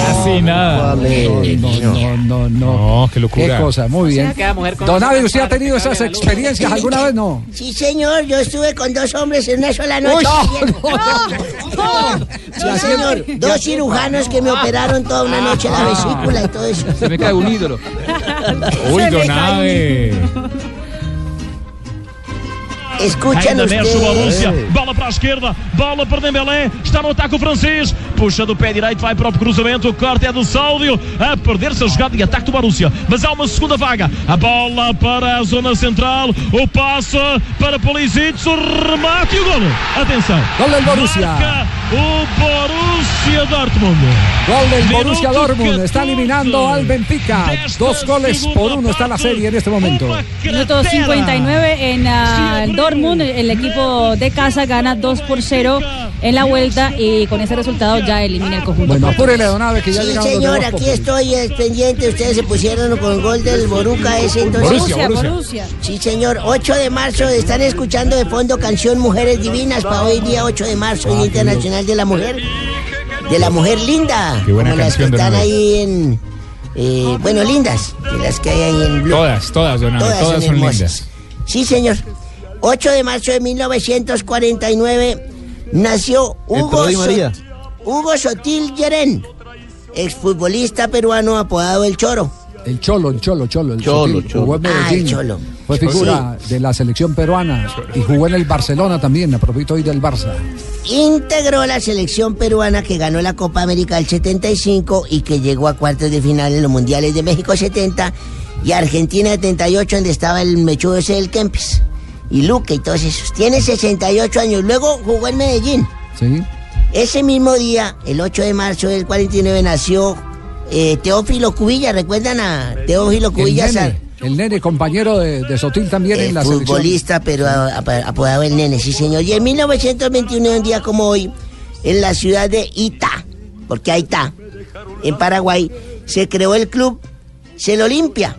[SPEAKER 15] Casi nada.
[SPEAKER 5] No, no, no, no.
[SPEAKER 15] No, qué locura.
[SPEAKER 5] Qué cosa, muy bien. Don ¿usted ha tenido esas experiencias alguna vez? No.
[SPEAKER 44] Sí, señor, yo estuve con dos hombres en una sola noche. Sí, señor, dos cirujanos que me operaron toda una noche la vesícula y todo eso.
[SPEAKER 10] Se me cae un ídolo. <laughs>
[SPEAKER 15] Uy, Don Abe.
[SPEAKER 44] Escúchanos
[SPEAKER 42] Ainda mexe o Borussia. Bola para a esquerda. Bola para Dembélé. Está no ataque o francês. Puxa do pé direito. Vai para o cruzamento. O corte é do Sáudio. A perder-se a jogada de ataque do Borussia. Mas há uma segunda vaga. A bola para a zona central. O passe para Pulisic. O remate e o golo. Atenção.
[SPEAKER 5] Gol del Borussia.
[SPEAKER 42] Marca o Borussia Dortmund.
[SPEAKER 5] Gol
[SPEAKER 42] Minuto
[SPEAKER 5] Borussia Dortmund. Está
[SPEAKER 42] 14.
[SPEAKER 5] eliminando al Benfica. Dos goles por uno está la serie en este momento.
[SPEAKER 8] Minuto 59 en ah, el Dortmund. Dortmund, el equipo de casa, gana 2 por 0 en la vuelta y con ese resultado ya elimina el conjunto.
[SPEAKER 5] Bueno, apúrele, don Abe, que ya
[SPEAKER 44] Sí, señor, aquí estoy es pendiente. Ustedes se pusieron con el gol del Boruca ese entonces.
[SPEAKER 8] Borussia, Borussia.
[SPEAKER 44] Sí, señor. 8 de marzo, están escuchando de fondo canción Mujeres Divinas para hoy día 8 de marzo,
[SPEAKER 5] Ah,
[SPEAKER 44] Día Internacional de la Mujer. De la Mujer Linda.
[SPEAKER 15] Qué buena
[SPEAKER 44] como las que
[SPEAKER 15] canción, don
[SPEAKER 44] están
[SPEAKER 15] Abe.
[SPEAKER 44] ahí en... eh, bueno, lindas, de las que hay ahí en Blue.
[SPEAKER 15] Todas, todas, don Abe,
[SPEAKER 44] Todas
[SPEAKER 15] todas,
[SPEAKER 44] son
[SPEAKER 15] son
[SPEAKER 44] hermosas.
[SPEAKER 15] lindas.
[SPEAKER 44] Sí, señor. 8 de marzo de 1949 nació Hugo. Sot- Hugo Sotil Yerén, exfutbolista peruano apodado El Choro.
[SPEAKER 5] El Cholo, el Cholo, Cholo. El
[SPEAKER 35] Cholo,
[SPEAKER 5] Sotil,
[SPEAKER 35] Cholo.
[SPEAKER 5] Jugó en
[SPEAKER 44] Ah, el
[SPEAKER 5] Medellín.
[SPEAKER 44] Cholo.
[SPEAKER 5] Fue figura de la selección peruana y jugó en el Barcelona también, a propósito hoy del Barça.
[SPEAKER 44] Integró la selección peruana que ganó la Copa América del 75 y que llegó a cuartos de final en los Mundiales de México 70 y Argentina 78 donde estaba el mechudo ese del Kempis y Luque y todos esos. Tiene 68 años. Luego jugó en Medellín.
[SPEAKER 5] Sí.
[SPEAKER 44] Ese mismo día, el 8 de marzo del 49, nació eh, Teófilo Cubilla. ¿Recuerdan a Teófilo
[SPEAKER 5] El
[SPEAKER 44] Cubilla?
[SPEAKER 5] nene, el nene, compañero de, de Sotil también en
[SPEAKER 44] El
[SPEAKER 5] la selección.
[SPEAKER 44] futbolista, pero a- a- apodado el nene, sí señor. Y en 1921, un día como hoy, en la ciudad de Ita, porque ahí está, en Paraguay, se creó el club Cel Olimpia.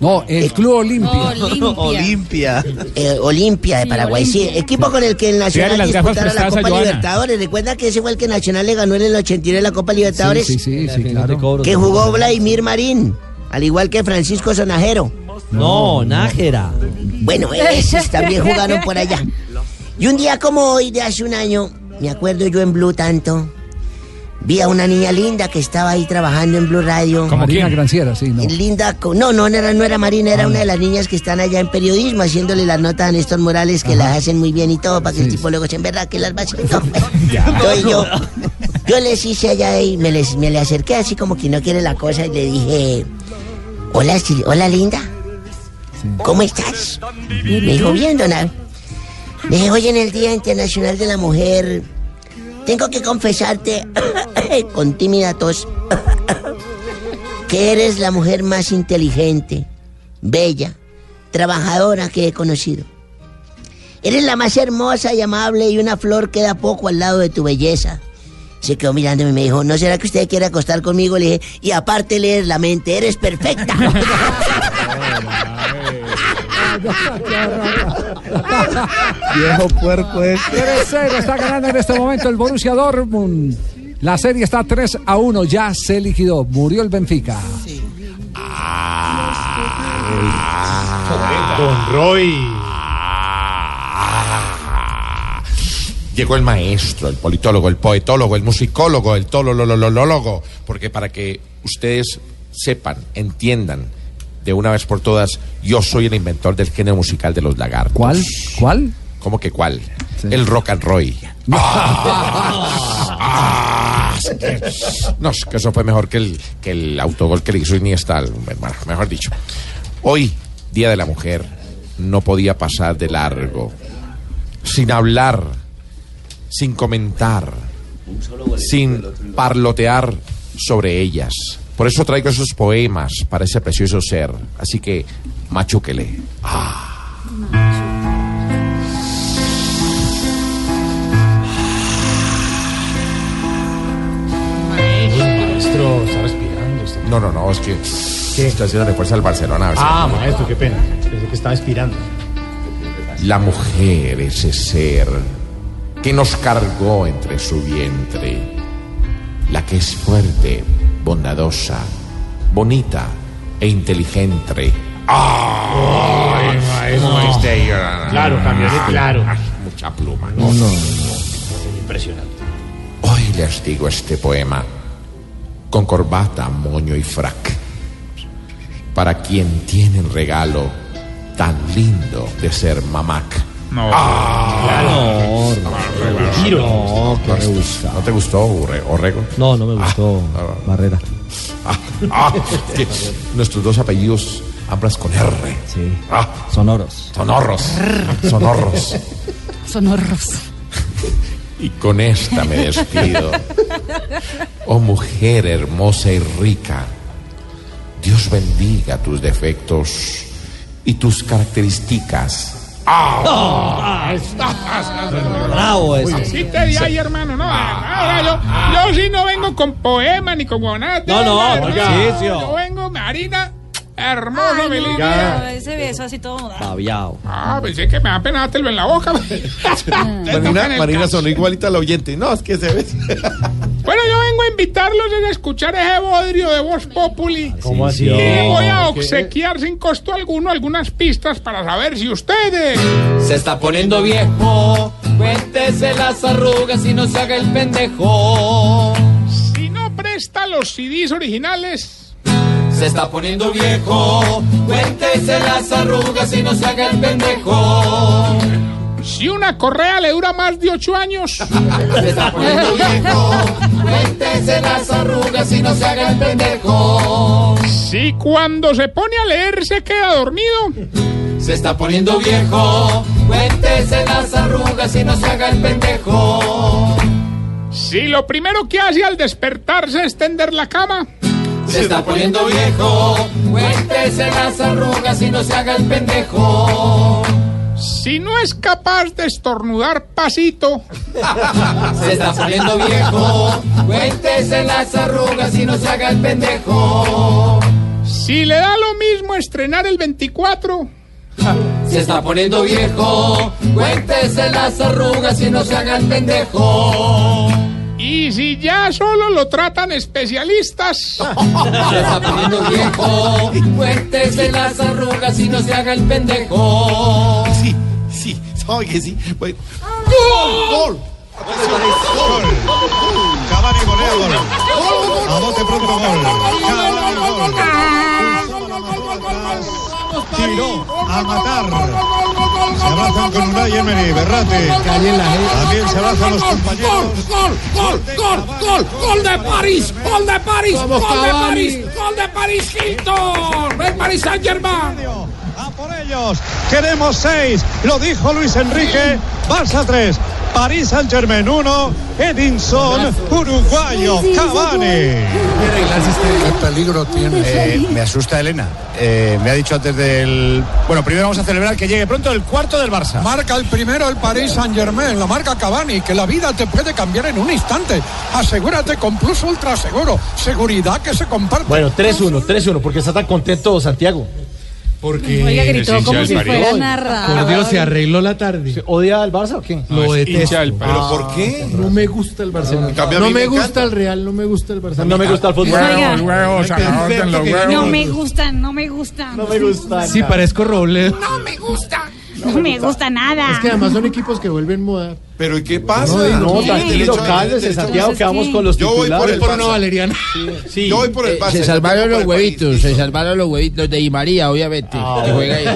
[SPEAKER 5] No, el Club Olimpia. <laughs>
[SPEAKER 35] Olimpia.
[SPEAKER 44] Eh, Olimpia de Paraguay, sí. Equipo con el que el Nacional
[SPEAKER 15] Dígale las gafas
[SPEAKER 44] disputara la
[SPEAKER 15] prestadas a
[SPEAKER 44] Copa
[SPEAKER 15] Joana.
[SPEAKER 44] Libertadores. Recuerda que ese fue el que Nacional le ganó en el 89 la Copa Libertadores.
[SPEAKER 5] Sí, sí, sí, sí, claro.
[SPEAKER 44] Que jugó Vladimir Marín, al igual que Francisco Sonajero.
[SPEAKER 7] No, Nájera.
[SPEAKER 44] Bueno, esos también jugaron por allá. Y un día como hoy, de hace un año, me acuerdo yo en Blue tanto, vi a una niña linda que estaba ahí trabajando en Blue Radio.
[SPEAKER 5] Marina Granciera, sí, no.
[SPEAKER 44] Linda, no, no, no era, no era Marina, era una de las niñas que están allá en periodismo haciéndole las notas a Néstor Morales que las hacen muy bien y todo para que el tipo luego se enverra que las va haciendo. <laughs> Entonces yo, yo les hice allá y me, les, me le acerqué así como que no quiere la cosa y le dije, hola, hola linda, ¿cómo estás? Me dijo, bien, don Abe". Me dije, hoy en el Día Internacional de la Mujer, tengo que confesarte <coughs> con tímida tos <coughs> que eres la mujer más inteligente, bella, trabajadora que he conocido. Eres la más hermosa y amable y una flor queda poco al lado de tu belleza. Se quedó mirándome y me dijo, ¿no será que usted quiere acostar conmigo? Le dije, y aparte lees la mente, eres perfecta. <laughs> <laughs>
[SPEAKER 35] Viejo puerco es.
[SPEAKER 5] 3-0 está ganando en este momento el Borussia Dortmund. La serie está 3 a 1, ya se liquidó. Murió el Benfica.
[SPEAKER 40] Don Roy. Llegó el maestro, el politólogo, el poetólogo, el musicólogo, el tololololólogo, porque para que ustedes sepan, entiendan de una vez por todas, yo soy el inventor del género musical de los lagartos.
[SPEAKER 5] ¿Cuál? ¿Cuál?
[SPEAKER 40] ¿Cómo que cuál? El rock and roll. <laughs> Ah, no, es que eso fue mejor que el, que el autogol que le hizo Iniesta, bueno, mejor dicho. Hoy, Día de la Mujer, no podía pasar de largo, sin hablar, sin comentar, sin parlotear sobre ellas. Por eso traigo esos poemas para ese precioso ser. Así que, machúquele. Maestro, está respirando. No, no, no, es que estoy haciendo fuerza al Barcelona. Ah, maestro, qué pena. Pensé que estaba inspirando. La mujer, ese ser que nos cargó entre su vientre. La que es fuerte, bondadosa, bonita e inteligente. ¡Ay, maestro! no. Este, Claro, cambió de claro. Ay, Mucha pluma, ¿no? Impresionante. Hoy les digo este poema con corbata, moño y frac. Para quien tiene el regalo tan lindo de ser mamac.
[SPEAKER 15] No.
[SPEAKER 40] Ah,
[SPEAKER 7] Giro.
[SPEAKER 40] No,
[SPEAKER 7] qué
[SPEAKER 40] no,
[SPEAKER 7] rebuscado.
[SPEAKER 40] ¿No te gustó, Orre- Orrego?
[SPEAKER 7] No, no me gustó Barrera.
[SPEAKER 40] Ah, que nuestros dos apellidos, ambas con R.
[SPEAKER 7] Sí.
[SPEAKER 40] Ah,
[SPEAKER 7] Sonoros.
[SPEAKER 40] sonorros. Sonorros.
[SPEAKER 8] Sonorros.
[SPEAKER 40] Y con esta me despido. Oh mujer hermosa y rica, Dios bendiga tus defectos y tus características
[SPEAKER 7] Ah.
[SPEAKER 46] Bravo ese.
[SPEAKER 47] Sí te di ahí, hermano, no. Ahora yo, yo sí no vengo con poema ni con nada.
[SPEAKER 46] No, no,
[SPEAKER 47] Marina, hermoso,
[SPEAKER 8] Ay,
[SPEAKER 47] mi
[SPEAKER 8] no,
[SPEAKER 47] linda.
[SPEAKER 8] pero ese beso así todo.
[SPEAKER 46] Babiao.
[SPEAKER 47] Ah, pensé que me da pena dártelo en la boca. <laughs> <laughs>
[SPEAKER 7] Marina, Marina sonó igualita al oyente. No, es que se ve.
[SPEAKER 47] Bueno, yo vengo a invitarlos a escuchar ese bodrio de Voz Populi.
[SPEAKER 7] ¿Cómo así?
[SPEAKER 47] Y les voy a
[SPEAKER 7] ¿Qué?
[SPEAKER 47] obsequiar sin costo alguno algunas pistas para saber si ustedes...
[SPEAKER 48] Se está poniendo viejo, cuéntese las arrugas y no se haga el pendejo.
[SPEAKER 47] Si no presta los CDs originales,
[SPEAKER 48] Se está poniendo viejo, cuéntese las arrugas y no se haga el pendejo.
[SPEAKER 47] si una correa le dura más de ocho años, <laughs>
[SPEAKER 48] Se está poniendo viejo, cuéntese las arrugas y no se haga el pendejo.
[SPEAKER 47] si cuando se pone a leer se queda dormido,
[SPEAKER 48] Se está poniendo viejo, cuéntese las arrugas y no se haga el pendejo.
[SPEAKER 47] si lo primero que hace al despertarse es tender la cama,
[SPEAKER 48] Se está poniendo viejo, cuéntese las arrugas y no se haga el pendejo.
[SPEAKER 47] si no es capaz de estornudar pasito, <laughs>
[SPEAKER 48] Se está poniendo viejo, cuéntese las arrugas y no se haga el pendejo.
[SPEAKER 47] si le da lo mismo estrenar el 24,
[SPEAKER 48] Se está poniendo viejo, cuéntese las arrugas y no se haga el pendejo.
[SPEAKER 47] Y si ya solo lo tratan especialistas,
[SPEAKER 48] Se está poniendo viejo, cuéntese las arrugas y no se haga el pendejo.
[SPEAKER 7] Sí, sí, sabe que sí. Bueno. ¡Gol! ¡Gol!
[SPEAKER 17] Cavani golea gol. A bote pronto gol. Cavani gol. Tiró a matar. Se abrazan con Unai Emery, Berrate. También se abrazan los compañeros.
[SPEAKER 47] gol, gol, gol, gol, gol de París, gol de París, gol de París, gol de París Hilton, el Paris Saint Germain.
[SPEAKER 17] A por ellos. Queremos seis. Lo dijo Luis Enrique. Barça 3. París Saint Germain 1. Edinson, uruguayo. Cavani.
[SPEAKER 14] ¿Qué peligro tiene?
[SPEAKER 1] Eh, me asusta Elena. Eh, me ha dicho antes del. Bueno, primero vamos a celebrar que llegue pronto el cuarto del Barça.
[SPEAKER 14] Marca el primero el Paris Saint Germain, la marca Cavani, que la vida te puede cambiar en un instante. Asegúrate con Plus Ultra Seguro. Seguridad que se comparte.
[SPEAKER 49] Bueno, 3-1, 3-1, porque está tan contento Santiago.
[SPEAKER 14] Porque
[SPEAKER 8] Oiga, gritó como si fuera narrador.
[SPEAKER 49] Por Dios, se arregló la tarde. ¿Odia al Barça o qué? Lo detesto.
[SPEAKER 7] ¿Pero por qué?
[SPEAKER 49] No me gusta el Barcelona. No me
[SPEAKER 7] me
[SPEAKER 49] gusta el Real, no me gusta el Barcelona. No me gusta el fútbol.
[SPEAKER 47] Huevos, huevos.
[SPEAKER 8] No me gustan, no me gustan.
[SPEAKER 49] No me gusta.
[SPEAKER 46] Sí, parezco Robledo.
[SPEAKER 8] No me gusta. No me gusta nada.
[SPEAKER 49] Es que además son equipos que vuelven moda.
[SPEAKER 7] ¿Pero y qué pasa?
[SPEAKER 49] No, tranquilo,
[SPEAKER 7] a-
[SPEAKER 49] Santiago, que vamos con los
[SPEAKER 7] Yo voy por el
[SPEAKER 49] por una valeriana.
[SPEAKER 7] Yo voy por el Barça.
[SPEAKER 40] Se
[SPEAKER 7] yo
[SPEAKER 40] salvaron los huevitos, se salvaron los huevitos de Di María, obviamente. que juega ahí.